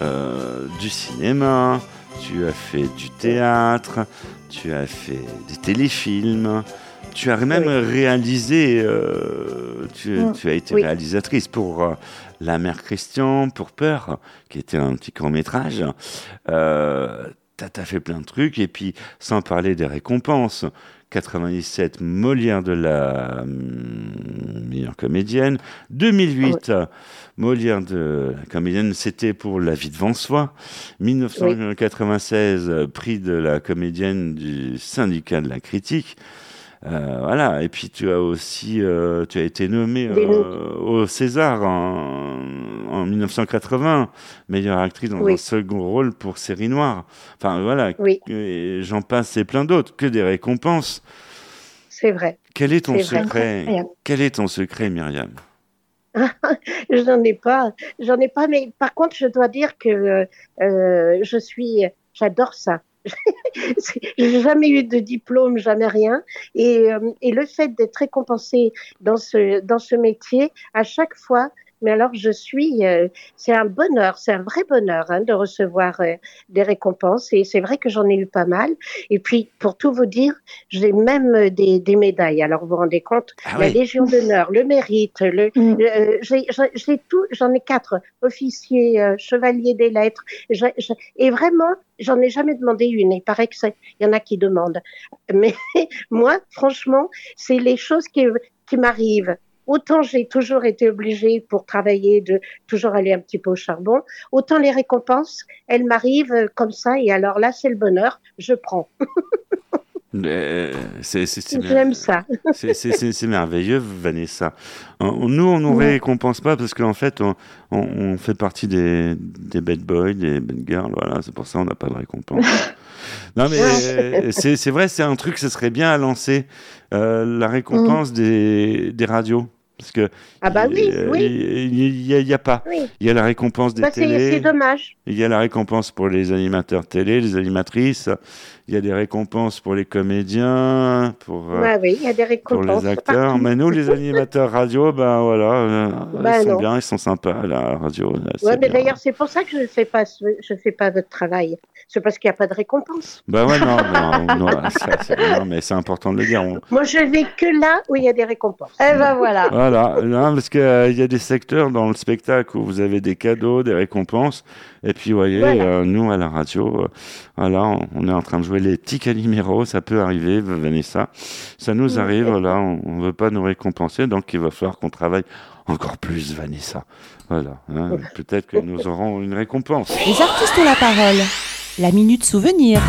euh, du cinéma, tu as fait du théâtre, tu as fait des téléfilms. Tu as même réalisé. euh, tu, Mm. tu as été Oui. réalisatrice pour euh, La Mère Christian, pour Peur, qui était un petit court métrage. Euh, T'as as fait plein de trucs et puis sans parler des récompenses. 97 Molière de la hum, meilleure comédienne. 2008 Molière de la comédienne, c'était pour La vie devant soi. 1996 euh, prix de la comédienne du syndicat de la critique. Euh, voilà, et puis tu as aussi euh, tu as été nommée Des euh, au César en, en 1980, meilleure actrice dans Oui. un second rôle pour Série Noire. Enfin voilà, Oui, j'en passe et plein d'autres, que des récompenses. c'est vrai. Quel est ton secret? Quel est ton secret, Myriam? (laughs) J'en ai pas, j'en ai pas, mais par contre, je dois dire que euh, je suis, j'adore ça. (laughs) J'ai jamais eu de diplôme, jamais rien, et, euh, et le fait d'être récompensé dans ce dans ce métier, à chaque fois, mais alors je suis, euh, c'est un bonheur, c'est un vrai bonheur hein, de recevoir euh, des récompenses, et c'est vrai que j'en ai eu pas mal. Et puis, pour tout vous dire, j'ai même euh, des, des médailles. Alors vous vous rendez compte, Ah la oui. Légion d'honneur, le mérite, le Mm. euh, j'ai j'ai- j'ai tout, j'en ai quatre officiers, euh, chevaliers des lettres, J'ai- j'ai- et vraiment, j'en ai jamais demandé une. Il paraît que c'est, il y en a qui demandent, mais (laughs) moi, franchement, c'est les choses qui qui m'arrivent. Autant j'ai toujours été obligée pour travailler de toujours aller un petit peu au charbon, autant les récompenses, elles m'arrivent euh, comme ça et alors là c'est le bonheur, je prends. (laughs) Euh, c'est- J'aime ça. (laughs) C'est- merveilleux, Vanessa. Euh, Nous, on nous Ouais. récompense pas parce qu'en fait, on, on- on fait partie des, des bad boys, des bad girls. Voilà, c'est pour ça qu'on n'a pas de récompense. (laughs) non, mais euh, c'est vrai, c'est un truc, ce serait bien à lancer euh, la récompense des, des radios. Parce que Ah bah oui, oui. il n'y a, y a pas. Oui. Il y a la récompense des Bah, télés. c'est dommage. Il y a la récompense pour les animateurs télé, les animatrices. Il y a des récompenses pour les comédiens, pour, euh, Ouais, oui, il y a des pour récompenses. les acteurs. partout. Mais nous, les animateurs radio, ben voilà, euh, Bah ils sont non. bien, ils sont sympas, la radio. Ouais, mais d'ailleurs, c'est pour ça que je ne fais pas, ce- je fais pas votre travail. C'est parce qu'il n'y a pas de récompense. Bah ouais, non, non, non, ça, non, mais c'est important de le dire. on- (laughs) Moi, je vais que là où il y a des récompenses. Eh ben voilà. Voilà, non, parce qu'il y a des secteurs dans le spectacle où vous avez des cadeaux, des récompenses. Et puis, vous voyez, Voilà. euh, nous, à la radio, euh, voilà, on, on est en train de jouer les petits Calimero. Ça peut arriver, Vanessa. Ça nous arrive, voilà, on ne veut pas nous récompenser. Donc, il va falloir qu'on travaille encore plus, Vanessa. Voilà, hein, peut-être que nous aurons une récompense. Les artistes ont la parole. La minute souvenir.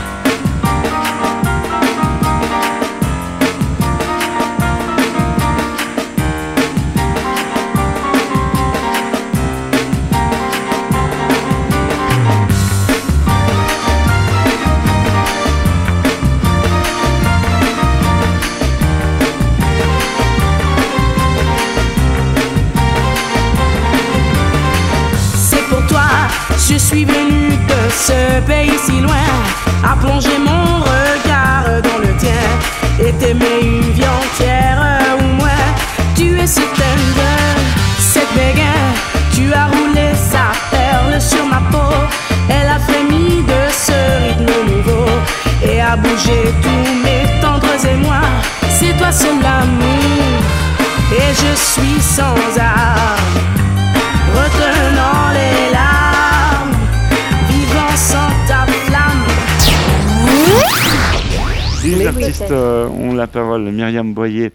Myriam Boyer,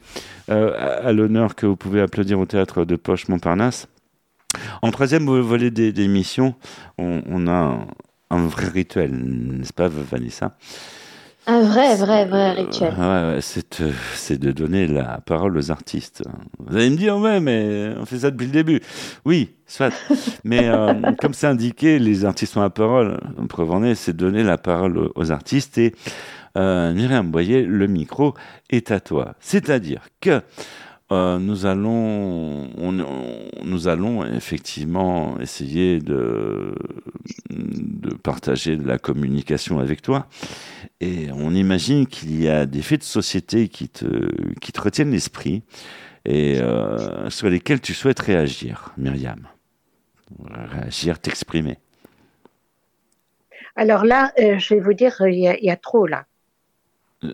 euh, à, l'honneur que vous pouvez applaudir au théâtre de Poche Montparnasse. En troisième volet des, des émissions, on, on a un, un vrai rituel, n'est-ce pas, Vanessa? Un vrai, vrai, vrai rituel. Ouais, ouais, c'est, euh, c'est de donner la parole aux artistes. Vous allez me dire, ouais, mais on fait ça depuis le début. Oui, soit. mais euh, (laughs) comme c'est indiqué, les artistes ont la parole. Preuve en est, c'est donner la parole aux, aux artistes. Et euh, Myriam Boyer, le micro est à toi. C'est-à-dire que euh, nous allons, effectivement essayer de, partager de la communication avec toi. Et on imagine qu'il y a des faits de société qui te, retiennent l'esprit et euh, sur lesquels tu souhaites réagir, Myriam. Réagir, t'exprimer. Alors là, je vais vous dire, il y a trop là.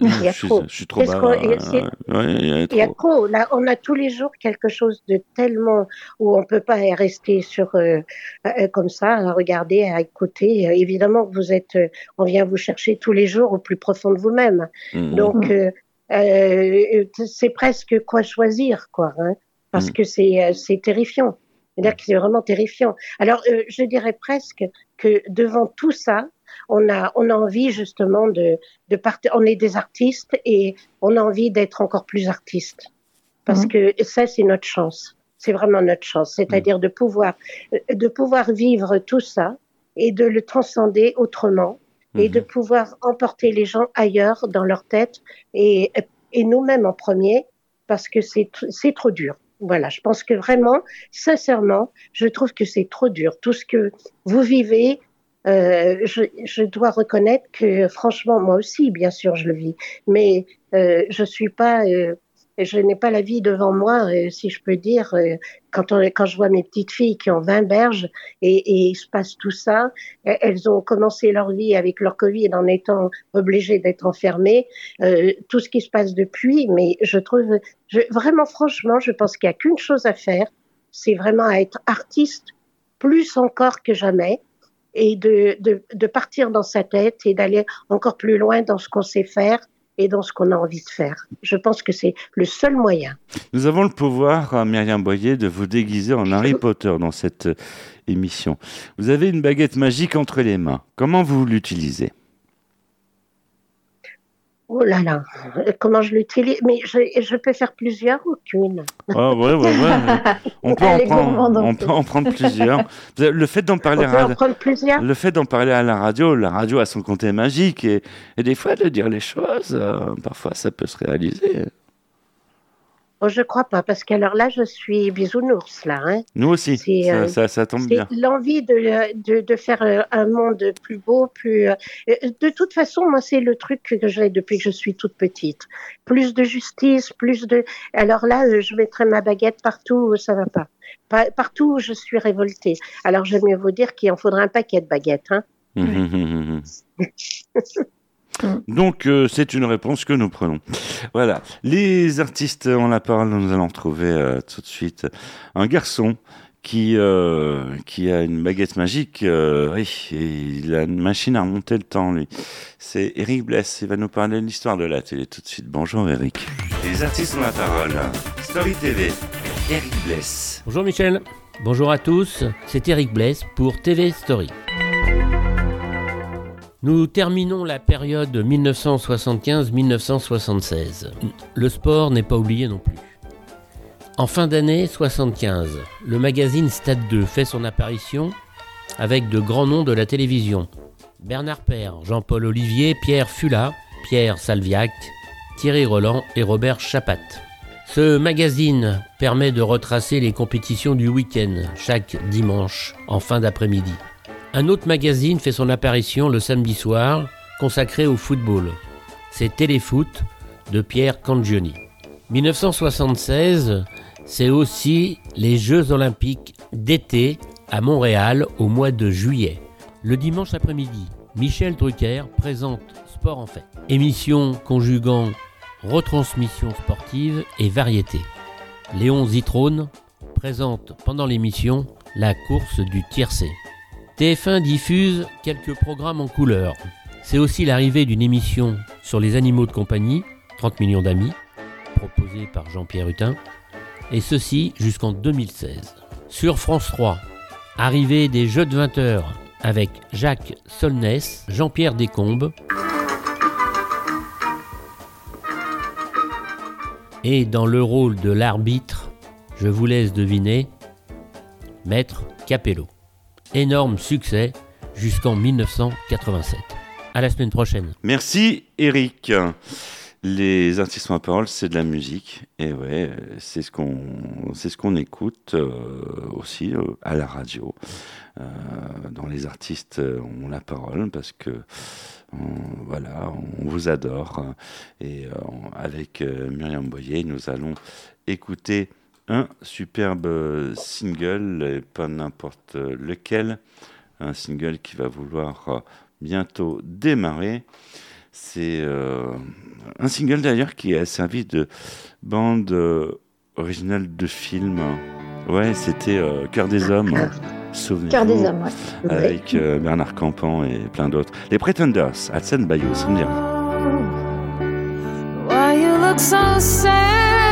Il y a je, suis, trop. je suis trop bas. ouais, il y a Il y a trop. Là, on a tous les jours quelque chose de tellement où on peut pas rester sur euh, euh, comme ça, à regarder, à écouter. Euh, évidemment vous êtes, euh, on vient vous chercher tous les jours au plus profond de vous-même. Mhm. Donc euh, euh, c'est presque quoi choisir, quoi, hein, parce Mm. que c'est euh, c'est terrifiant. C'est-à-dire que c'est vraiment terrifiant. Alors euh, je dirais presque que devant tout ça, on a on a envie justement de de partir. On est des artistes et on a envie d'être encore plus artistes parce que ça c'est notre chance. C'est vraiment notre chance, c'est-à-dire de pouvoir de pouvoir vivre tout ça et de le transcender autrement et de pouvoir emporter les gens ailleurs dans leur tête et, et nous-mêmes en premier parce que c'est trop dur. Voilà, je pense que vraiment, sincèrement, je trouve que c'est trop dur. Tout ce que vous vivez, euh, je, dois reconnaître que franchement, moi aussi, bien sûr, je le vis, mais euh, je suis pas, euh, je n'ai pas la vie devant moi, euh, si je peux dire. euh, quand, on, quand je vois mes petites filles qui ont 20 berges et, et il se passe tout ça, elles ont commencé leur vie avec leur Covid en étant obligées d'être enfermées. Euh, tout ce qui se passe depuis, mais je trouve, je, vraiment franchement, je pense qu'il n'y a qu'une chose à faire, c'est vraiment à être artiste plus encore que jamais et de, de, de partir dans sa tête et d'aller encore plus loin dans ce qu'on sait faire et dans ce qu'on a envie de faire. Je pense que c'est le seul moyen. Nous avons le pouvoir, euh, Myriam Boyer, de vous déguiser en Harry Potter dans cette euh, émission. Vous avez une baguette magique entre les mains. Comment vous l'utilisez? Oh là là, comment je l'utilise Mais je, je peux faire plusieurs ou qu'une? Ah ouais, ouais, ouais. (laughs) On peut, en prendre, gourmande en on plus. peut en prendre plusieurs. Le fait d'en parler, à, en prendre plusieurs? le fait d'en parler à la radio, la radio a son côté magique et, et des fois de dire les choses, euh, parfois ça peut se réaliser. Oh, Je crois pas, parce qu'alors là, je suis bisounours, là. Hein. Nous aussi, ça, euh, ça, ça tombe bien. l'envie de, de, de faire euh, un monde plus beau, plus. euh, De toute façon, moi, c'est le truc que j'ai depuis que je suis toute petite. Plus de justice, plus de. Alors là, euh, je mettrai ma baguette partout où ça va pas. Pa- Partout où je suis révoltée. Alors, j'aime mieux vous dire qu'il en faudra un paquet de baguettes. Hein. (laughs) Donc, euh, c'est une réponse que nous prenons. Voilà. Les artistes ont la parole. Nous allons retrouver euh, tout de suite un garçon qui, euh, qui a une baguette magique. oui, et il a une machine à remonter le temps, lui. C'est Eric Bless. Il va nous parler de l'histoire de la télé tout de suite. Bonjour, Eric. Les artistes ont la parole. Story TV. Eric Bless. Bonjour Michel, bonjour à tous, c'est Eric Bless pour TV Story. Nous terminons la période 1975-1976. Le sport n'est pas oublié non plus. En fin d'année 75, le magazine Stade 2 fait son apparition avec de grands noms de la télévision. Bernard Père, Jean-Paul Olivier, Pierre Fula, Pierre Salviac, Thierry Roland et Robert Chapat. Ce magazine permet de retracer les compétitions du week-end, chaque dimanche, en fin d'après-midi. Un autre magazine fait son apparition le samedi soir, consacré au football. C'est Téléfoot de Pierre Cangioni. 1976, c'est aussi les Jeux olympiques d'été à Montréal au mois de juillet. Le dimanche après-midi, Michel Drucker présente Sport en fait. Émission conjuguant retransmission sportive et variété. Léon Zitrone présente pendant l'émission la course du tiercé. TF1 diffuse quelques programmes en couleur. C'est aussi l'arrivée d'une émission sur les animaux de compagnie, 30 millions d'amis, proposée par Jean-Pierre Hutin, et ceci jusqu'en 2016. Sur France 3, arrivée des Jeux de 20 heures avec Jacques Solnès, Jean-Pierre Descombes, Et dans le rôle de l'arbitre, je vous laisse deviner, Maître Capello. Énorme succès jusqu'en 1987. À la semaine prochaine. Merci, Eric. Les artistes en parole, c'est de la musique. Et ouais, c'est ce qu'on, c'est ce qu'on écoute euh, aussi euh, à la radio. Euh, dans les artistes ont la parole parce que on- voilà, on vous adore. Et avec Myriam Boyer, nous allons écouter un superbe euh, single, et pas n'importe lequel, un single qui va vouloir euh, bientôt démarrer. C'est euh, un single d'ailleurs qui a servi de bande euh, originale de film. Ouais, c'était euh, Cœur des hommes. Souvenez-vous. Cœur des hommes, ouais. Avec euh, Bernard Campan et plein d'autres. Les Pretenders, Hudson Bayou, ça me dit. Why you look so sad?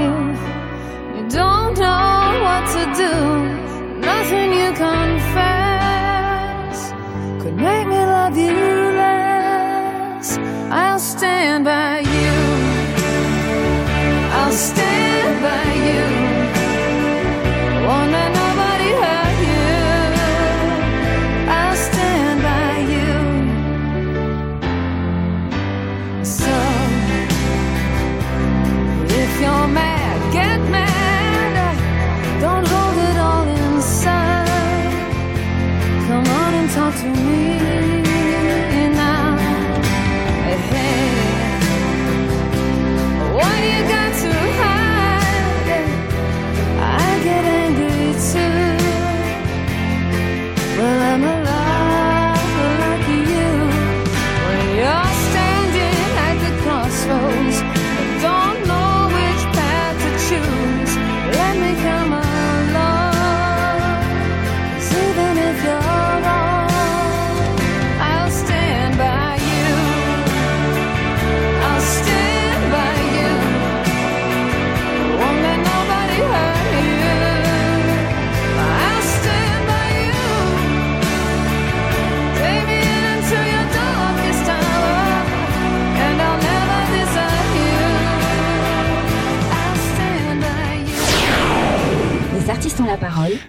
You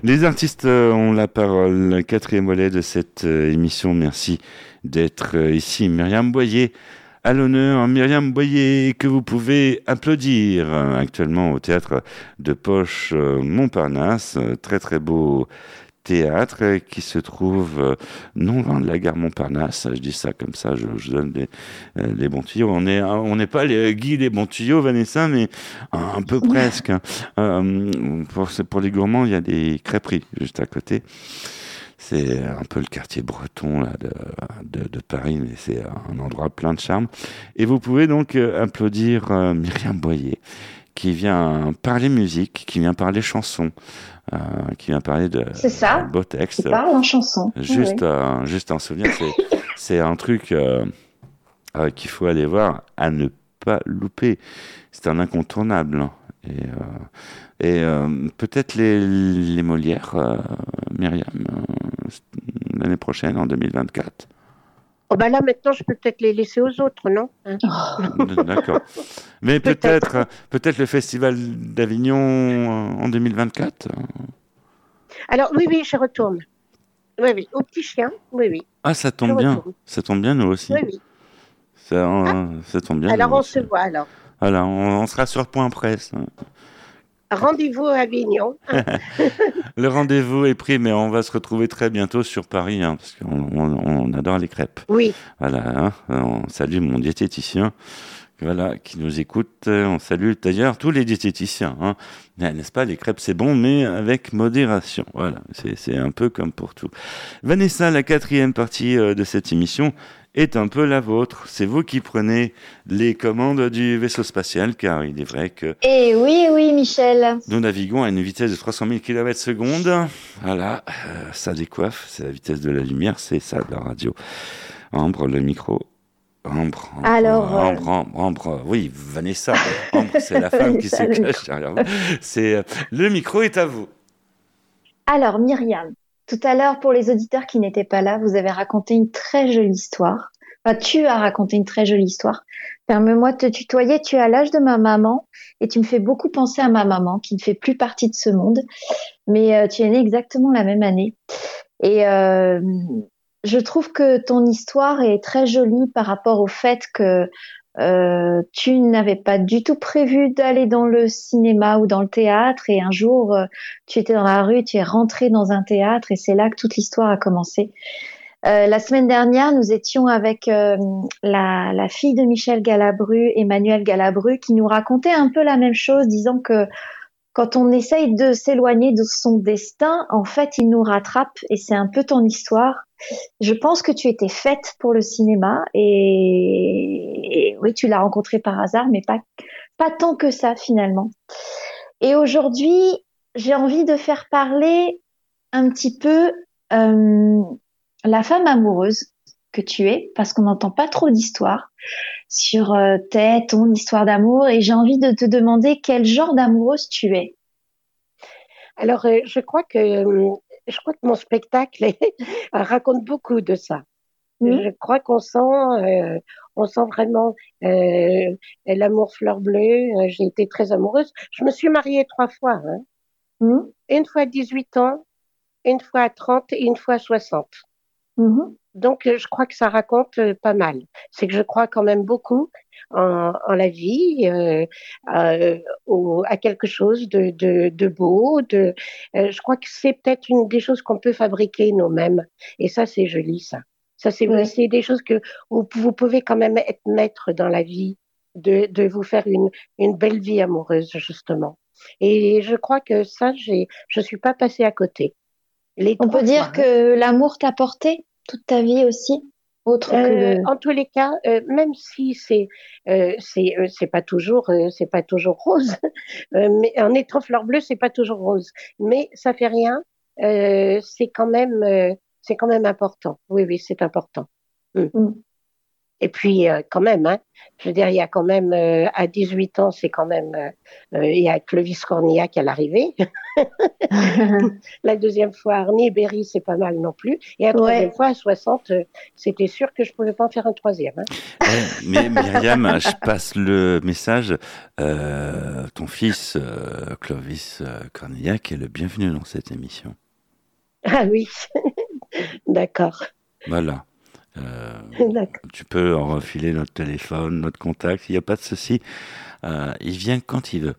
Les artistes ont la parole. Quatrième volet de cette émission. Merci d'être ici. Myriam Boyer à l'honneur Myriam Boyer, que vous pouvez applaudir actuellement au théâtre de Poche Montparnasse. Très très beau théâtre qui se trouve euh, non loin de la gare Montparnasse. Je dis ça comme ça, je, donne des, euh, les bons tuyaux. On n'est on n'est pas les Guy les bons tuyaux, Vanessa, mais un, peu presque. Hein. Euh, pour, pour les gourmands, il y a des crêperies juste à côté. C'est un peu le quartier breton là, de, de, Paris, mais c'est un endroit plein de charme. Et vous pouvez donc applaudir Myriam Boyer, qui vient parler musique, qui vient parler chanson, euh, qui vient parler de, c'est ça, beau texte. Qui parle en chanson. Juste, un, juste un souvenir, (laughs) c'est un truc euh, euh, qu'il faut aller voir à ne pas louper. C'est un incontournable. Et, et peut-être les, les Molières, Myriam, l'année prochaine, en 2024. Oh bah là maintenant je peux peut-être les laisser aux autres, non hein (laughs) D'accord. Mais peut-être peut-être le festival d'Avignon en 2024 Alors oui oui, je retourne. Oui oui, au petit chien, oui oui. Ah ça tombe bien, ça tombe bien nous aussi. Oui oui. Ça, ah. ça tombe bien. Alors on se voit alors. Voilà, on, on sera sur point presse. Rendez-vous à Avignon. (laughs) le rendez-vous est pris, mais on va se retrouver très bientôt sur Paris, hein, parce qu'on adore les crêpes. Oui. Voilà, hein, on salue mon diététicien. Voilà, qui nous écoute. On salue d'ailleurs tous les diététiciens. Hein. N'est-ce pas, les crêpes c'est bon, mais avec modération. Voilà, c'est un peu comme pour tout. Vanessa, la quatrième partie euh, de cette émission, est un peu la vôtre. C'est vous qui prenez les commandes du vaisseau spatial, car il est vrai que... Eh oui, oui, Michel. Nous naviguons à une vitesse de 300 000 km secondes. Voilà, euh, ça décoiffe, c'est la vitesse de la lumière, c'est ça la radio. Ambre, le micro. Ambre, Ambre, Alors, euh, Ambre, Ambre, Ambre, oui, Vanessa. Ambre, c'est la femme qui (laughs) se cache derrière vous. C'est, euh, le micro est à vous. Alors, Myriam, tout à l'heure, pour les auditeurs qui n'étaient pas là, vous avez raconté une très jolie histoire. Enfin, tu as raconté une très jolie histoire. Permets-moi de te tutoyer. Tu as l'âge de ma maman et tu me fais beaucoup penser à ma maman qui ne fait plus partie de ce monde. Mais euh, tu es née exactement la même année. Et euh, je trouve que ton histoire est très jolie par rapport au fait que euh, tu n'avais pas du tout prévu d'aller dans le cinéma ou dans le théâtre et un jour euh, tu étais dans la rue, tu es rentré dans un théâtre et c'est là que toute l'histoire a commencé. Euh, la semaine dernière, nous étions avec la, fille de Michel Galabru, Emmanuel Galabru, qui nous racontait un peu la même chose, disant que quand on essaye de s'éloigner de son destin, en fait, il nous rattrape et c'est un peu ton histoire. Je pense que tu étais faite pour le cinéma et, oui, tu l'as rencontré par hasard, mais pas, pas tant que ça finalement. Et aujourd'hui, j'ai envie de faire parler un petit peu euh, la femme amoureuse que tu es, parce qu'on n'entend pas trop d'histoires sur euh, ton histoire d'amour, et j'ai envie de te demander quel genre d'amoureuse tu es. Alors, euh, je crois que je crois que mon spectacle (laughs) raconte beaucoup de ça. Mmh. Je crois qu'on sent, euh, on sent vraiment euh, l'amour fleur bleue. J'ai été très amoureuse. Je me suis mariée trois fois. Hein. Mmh. Une fois à 18 ans, une fois à 30 et une fois à 60. Donc, euh, je crois que ça raconte euh, pas mal. C'est que je crois quand même beaucoup en, en la vie, euh, euh, au, à quelque chose de, de, de beau. De, euh, je crois que c'est peut-être une des choses qu'on peut fabriquer nous-mêmes. Et ça, c'est joli, ça. Ça, c'est oui. des choses que vous, vous, pouvez quand même être maître dans la vie, de, de vous faire une, une belle vie amoureuse, justement. Et je crois que ça, je suis pas passée à côté. Les On peut dire que l'amour t'a porté toute ta vie aussi autre euh, En tous les cas, euh, même si c'est euh, c'est pas toujours c'est pas toujours (laughs) rose, mais en étant fleur bleue c'est pas toujours rose, mais ça fait rien. c'est quand même c'est quand même important. Oui oui c'est important. Mm. Mm. Et puis, euh, quand même, hein, je veux dire, il y a quand même, euh, à 18 ans, c'est quand même, euh, il y a Clovis Cornillac à l'arrivée. (laughs) la deuxième fois, Arnie Berry, c'est pas mal non plus. Et la troisième Ouais. fois, à 60, euh, c'était sûr que je pouvais pas en faire un troisième. hein. Eh, mais Myriam, je passe le message. euh, ton fils, euh, Clovis Cornillac, est le bienvenu dans cette émission. Ah oui, (laughs) d'accord. Voilà. Euh, (laughs) tu peux en refiler notre téléphone, notre contact, il n'y a pas de souci. Euh, il vient quand il veut.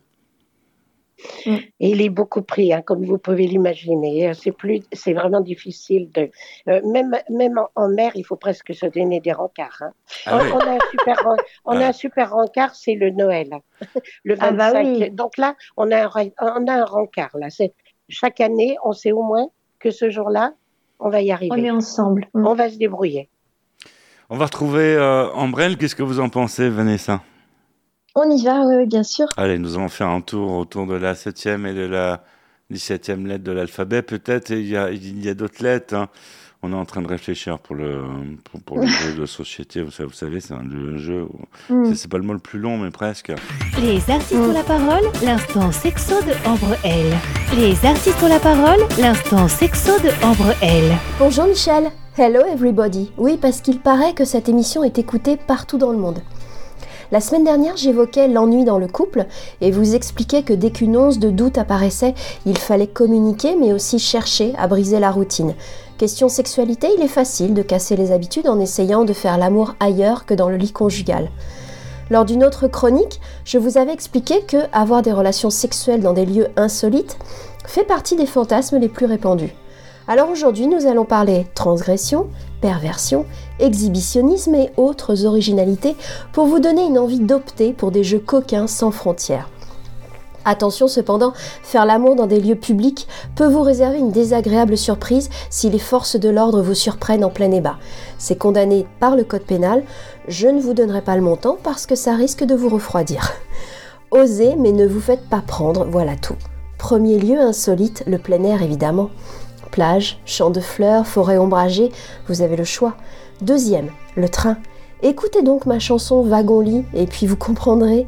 Et il est beaucoup pris, hein, comme vous pouvez l'imaginer. Euh, C'est plus, c'est vraiment difficile de, euh, même même en, en mer, il faut presque se donner des rencarts. hein. Ah on, on a un super, (laughs) on a un super rencard, c'est le Noël, (laughs) le 25. Ah bah oui. Donc là, on a un, on a un rencard là. C'est chaque année, on sait au moins que ce jour-là, on va y On arriver. est ensemble. Mm. On va se débrouiller. On va retrouver euh, Ambrelle. Qu'est-ce que vous en pensez, Vanessa? On y va, oui, oui, bien sûr. Allez, nous allons faire un tour autour de la septième et de la dix-septième lettre de l'alphabet. Peut-être il y a, d'autres lettres. hein. On est en train de réfléchir pour le, pour, pour le (laughs) jeu de société. Vous savez, vous savez, c'est un jeu. Mm. c'est- C'est pas le mot le plus long, mais presque. Les artistes ont la parole, l'instant sexo de Ambre L. Les artistes ont la parole, l'instant sexo de Ambre L. Bonjour Michel. Hello everybody. Oui, parce qu'il paraît que cette émission est écoutée partout dans le monde. La semaine dernière, j'évoquais l'ennui dans le couple et vous expliquais que dès qu'une once de doute apparaissait, il fallait communiquer mais aussi chercher à briser la routine. Question sexualité, il est facile de casser les habitudes en essayant de faire l'amour ailleurs que dans le lit conjugal. Lors d'une autre chronique, je vous avais expliqué que avoir des relations sexuelles dans des lieux insolites fait partie des fantasmes les plus répandus. Alors aujourd'hui, nous allons parler transgression, perversion, exhibitionnisme et autres originalités pour vous donner une envie d'opter pour des jeux coquins sans frontières. Attention cependant, faire l'amour dans des lieux publics peut vous réserver une désagréable surprise si les forces de l'ordre vous surprennent en plein ébat. C'est condamné par le code pénal. Je ne vous donnerai pas le montant parce que ça risque de vous refroidir. Osez, mais ne vous faites pas prendre, voilà tout. Premier lieu insolite, le plein air évidemment. Plage, champs de fleurs, forêt ombragée, vous avez le choix. Deuxième, le train. Écoutez donc ma chanson Wagon-lit et puis vous comprendrez.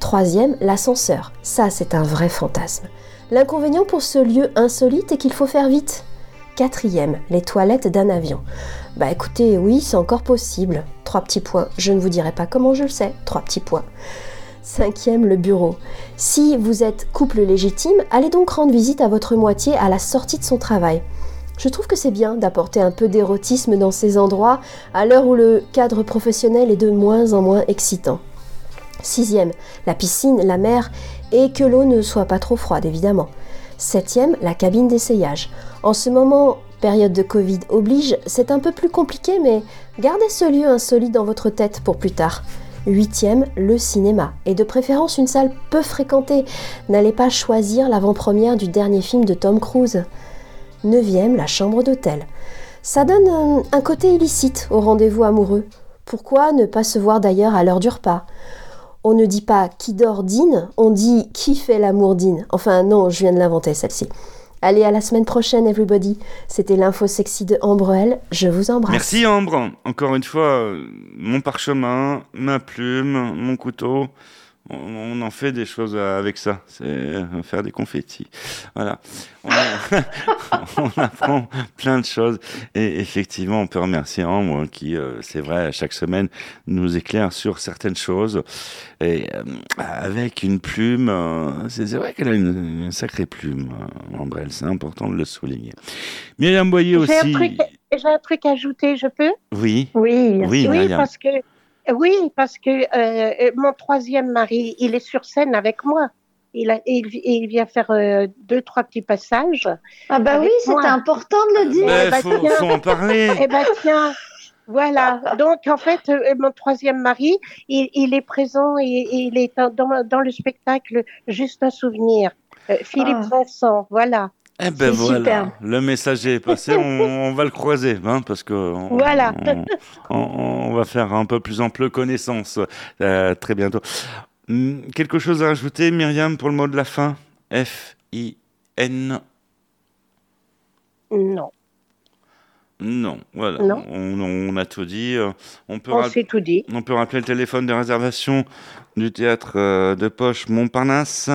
Troisième, l'ascenseur. Ça, c'est un vrai fantasme. L'inconvénient pour ce lieu insolite est qu'il faut faire vite. Quatrième, les toilettes d'un avion. Bah écoutez, oui, c'est encore possible. Trois petits points. Je ne vous dirai pas comment je le sais. Trois petits points. Cinquième, le bureau. Si vous êtes couple légitime, allez donc rendre visite à votre moitié à la sortie de son travail. Je trouve que c'est bien d'apporter un peu d'érotisme dans ces endroits à l'heure où le cadre professionnel est de moins en moins excitant. Sixième, la piscine, la mer et que l'eau ne soit pas trop froide évidemment. Septième, la cabine d'essayage. En ce moment, période de Covid oblige, c'est un peu plus compliqué mais gardez ce lieu insolite dans votre tête pour plus tard. Huitième, le cinéma. Et de préférence une salle peu fréquentée. N'allez pas choisir l'avant-première du dernier film de Tom Cruise. Neuvième, la chambre d'hôtel. Ça donne un, un côté illicite au rendez-vous amoureux. Pourquoi ne pas se voir d'ailleurs à l'heure du repas? On ne dit pas qui dort dîne, on dit qui fait l'amour dîne. Enfin non, je viens de l'inventer celle-ci. Allez, à la semaine prochaine, everybody. C'était l'info sexy de Ambrelle. Je vous embrasse. Merci Ambre. Encore une fois, euh, mon parchemin, ma plume, mon couteau. On, on en fait des choses avec ça. C'est euh, faire des confettis. Voilà. On, (laughs) on apprend plein de choses. Et effectivement, on peut remercier Ambre hein, qui, euh, c'est vrai, chaque semaine nous éclaire sur certaines choses. Et euh, avec une plume, euh, c'est vrai qu'elle a une, une sacrée plume, euh, Ambre. Elle, C'est important de le souligner. Myriam Boyer aussi. j'ai un truc à ajouter, je peux? Oui. Oui, Oui, Oui, parce que oui, parce que euh, mon troisième mari, il est sur scène avec moi. Il, a, il, il vient faire euh, deux, trois petits passages. Ah bah oui, c'était moi. important de le dire. Mais Eh faut, tiens. faut en parler. (laughs) Eh ben tiens, voilà. Donc en fait, euh, mon troisième mari, il, il est présent et, et il est dans, dans, dans le spectacle Juste un souvenir. Euh, Philippe Ah. Vincent, voilà. Eh ben voilà, superbe. le message est passé, on, on va le croiser, hein, parce que on, Voilà. on, va faire un peu plus ample connaissance euh, très bientôt. Hum, Quelque chose à rajouter, Myriam, pour le mot de la fin? F I N? Non. Non, voilà. Non. On, on a tout dit. euh, On peut, On tout dit. on peut rappeler le téléphone de réservation du théâtre euh, de poche Montparnasse.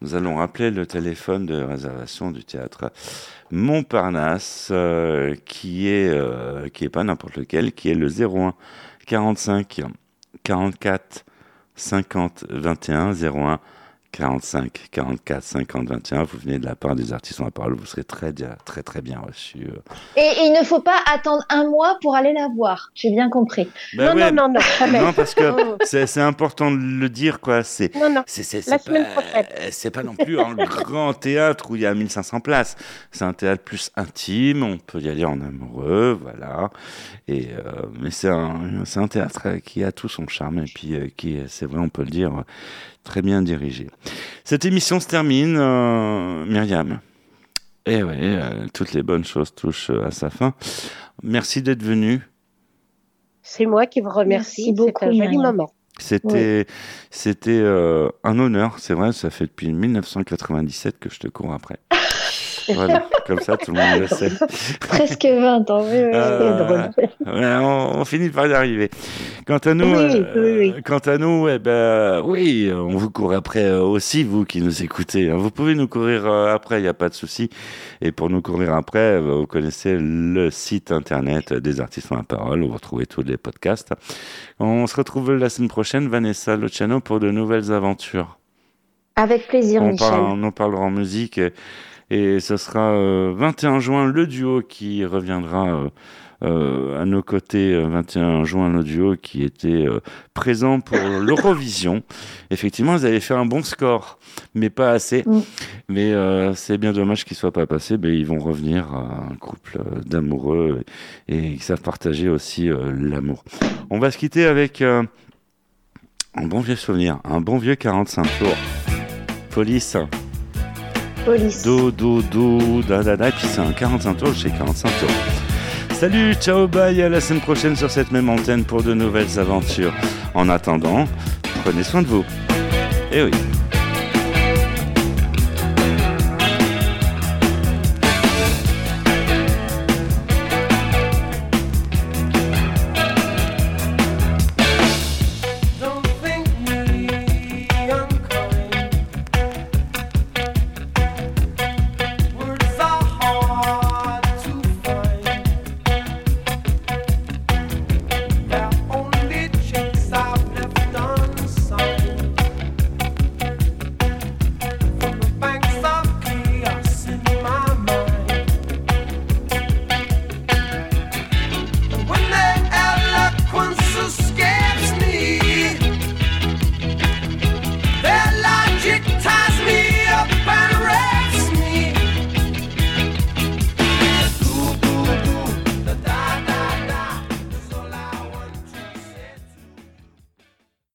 Nous allons rappeler le téléphone de réservation du théâtre Montparnasse, euh, qui est euh, qui est pas n'importe lequel, qui est le 01 45 44 50 21 01 45 44 50 21. Vous venez de la part des artistes en la parole, vous serez très bien- très très bien reçus. euh. Et il ne faut pas attendre un mois pour aller la voir. J'ai bien compris. Ben non, ouais, non, non, non, (laughs) jamais. Non, parce que Oh. c'est important de le dire, quoi. C'est Non, non. c'est- c'est- La c'est semaine pas- prochaine. C'est pas non plus un grand théâtre où il y a 1500 places. C'est un théâtre plus intime, on peut y aller en amoureux, voilà. Et, euh, mais c'est un, c'est un théâtre qui a tout son charme et puis euh, qui, est, c'est vrai, on peut le dire, très bien dirigé. Cette émission se termine, euh, Myriam. Et oui, toutes les bonnes choses touchent euh, à sa fin. Merci d'être venu. C'est moi qui vous remercie. Merci beaucoup, C'est un joli moment. C'était, c'était euh, un honneur, c'est vrai, ça fait depuis 1997 que je te cours après. (laughs) voilà, comme ça tout le monde le (laughs) sait. Presque 20 ans. Oui, oui, Euh, c'est drôle. On, on finit par y arriver. Quant à nous, Oui, euh, oui, oui. quant à nous, eh ben, oui, on vous court après euh, aussi, vous qui nous écoutez. hein. Vous pouvez nous courir euh, après, il n'y a pas de souci. Et pour nous courir après, vous connaissez le site internet des artistes en parole, où vous retrouvez tous les podcasts. On se retrouve la semaine prochaine, Vanessa Luciano, pour de nouvelles aventures. Avec plaisir, On, Michel. parle- on en parlera en musique. Et, et ce sera euh, 21 juin, le duo qui reviendra euh, euh, à nos côtés. euh, 21 juin, le duo qui était euh, présent pour (laughs) l'Eurovision. Effectivement, ils avaient fait un bon score, mais pas assez. Mm. Mais euh, c'est bien dommage qu'ils ne soient pas passés. Mais ils vont revenir à un couple euh, d'amoureux et, et ils savent partager aussi euh, l'amour. On va se quitter avec euh, un bon vieux souvenir, un bon vieux 45 tours. Police. Do, do, do, da, da, da. Et puis c'est un 45 tours chez 45 tours. Salut, ciao, bye, à la semaine prochaine sur cette même antenne pour de nouvelles aventures. En attendant, prenez soin de vous. Eh oui.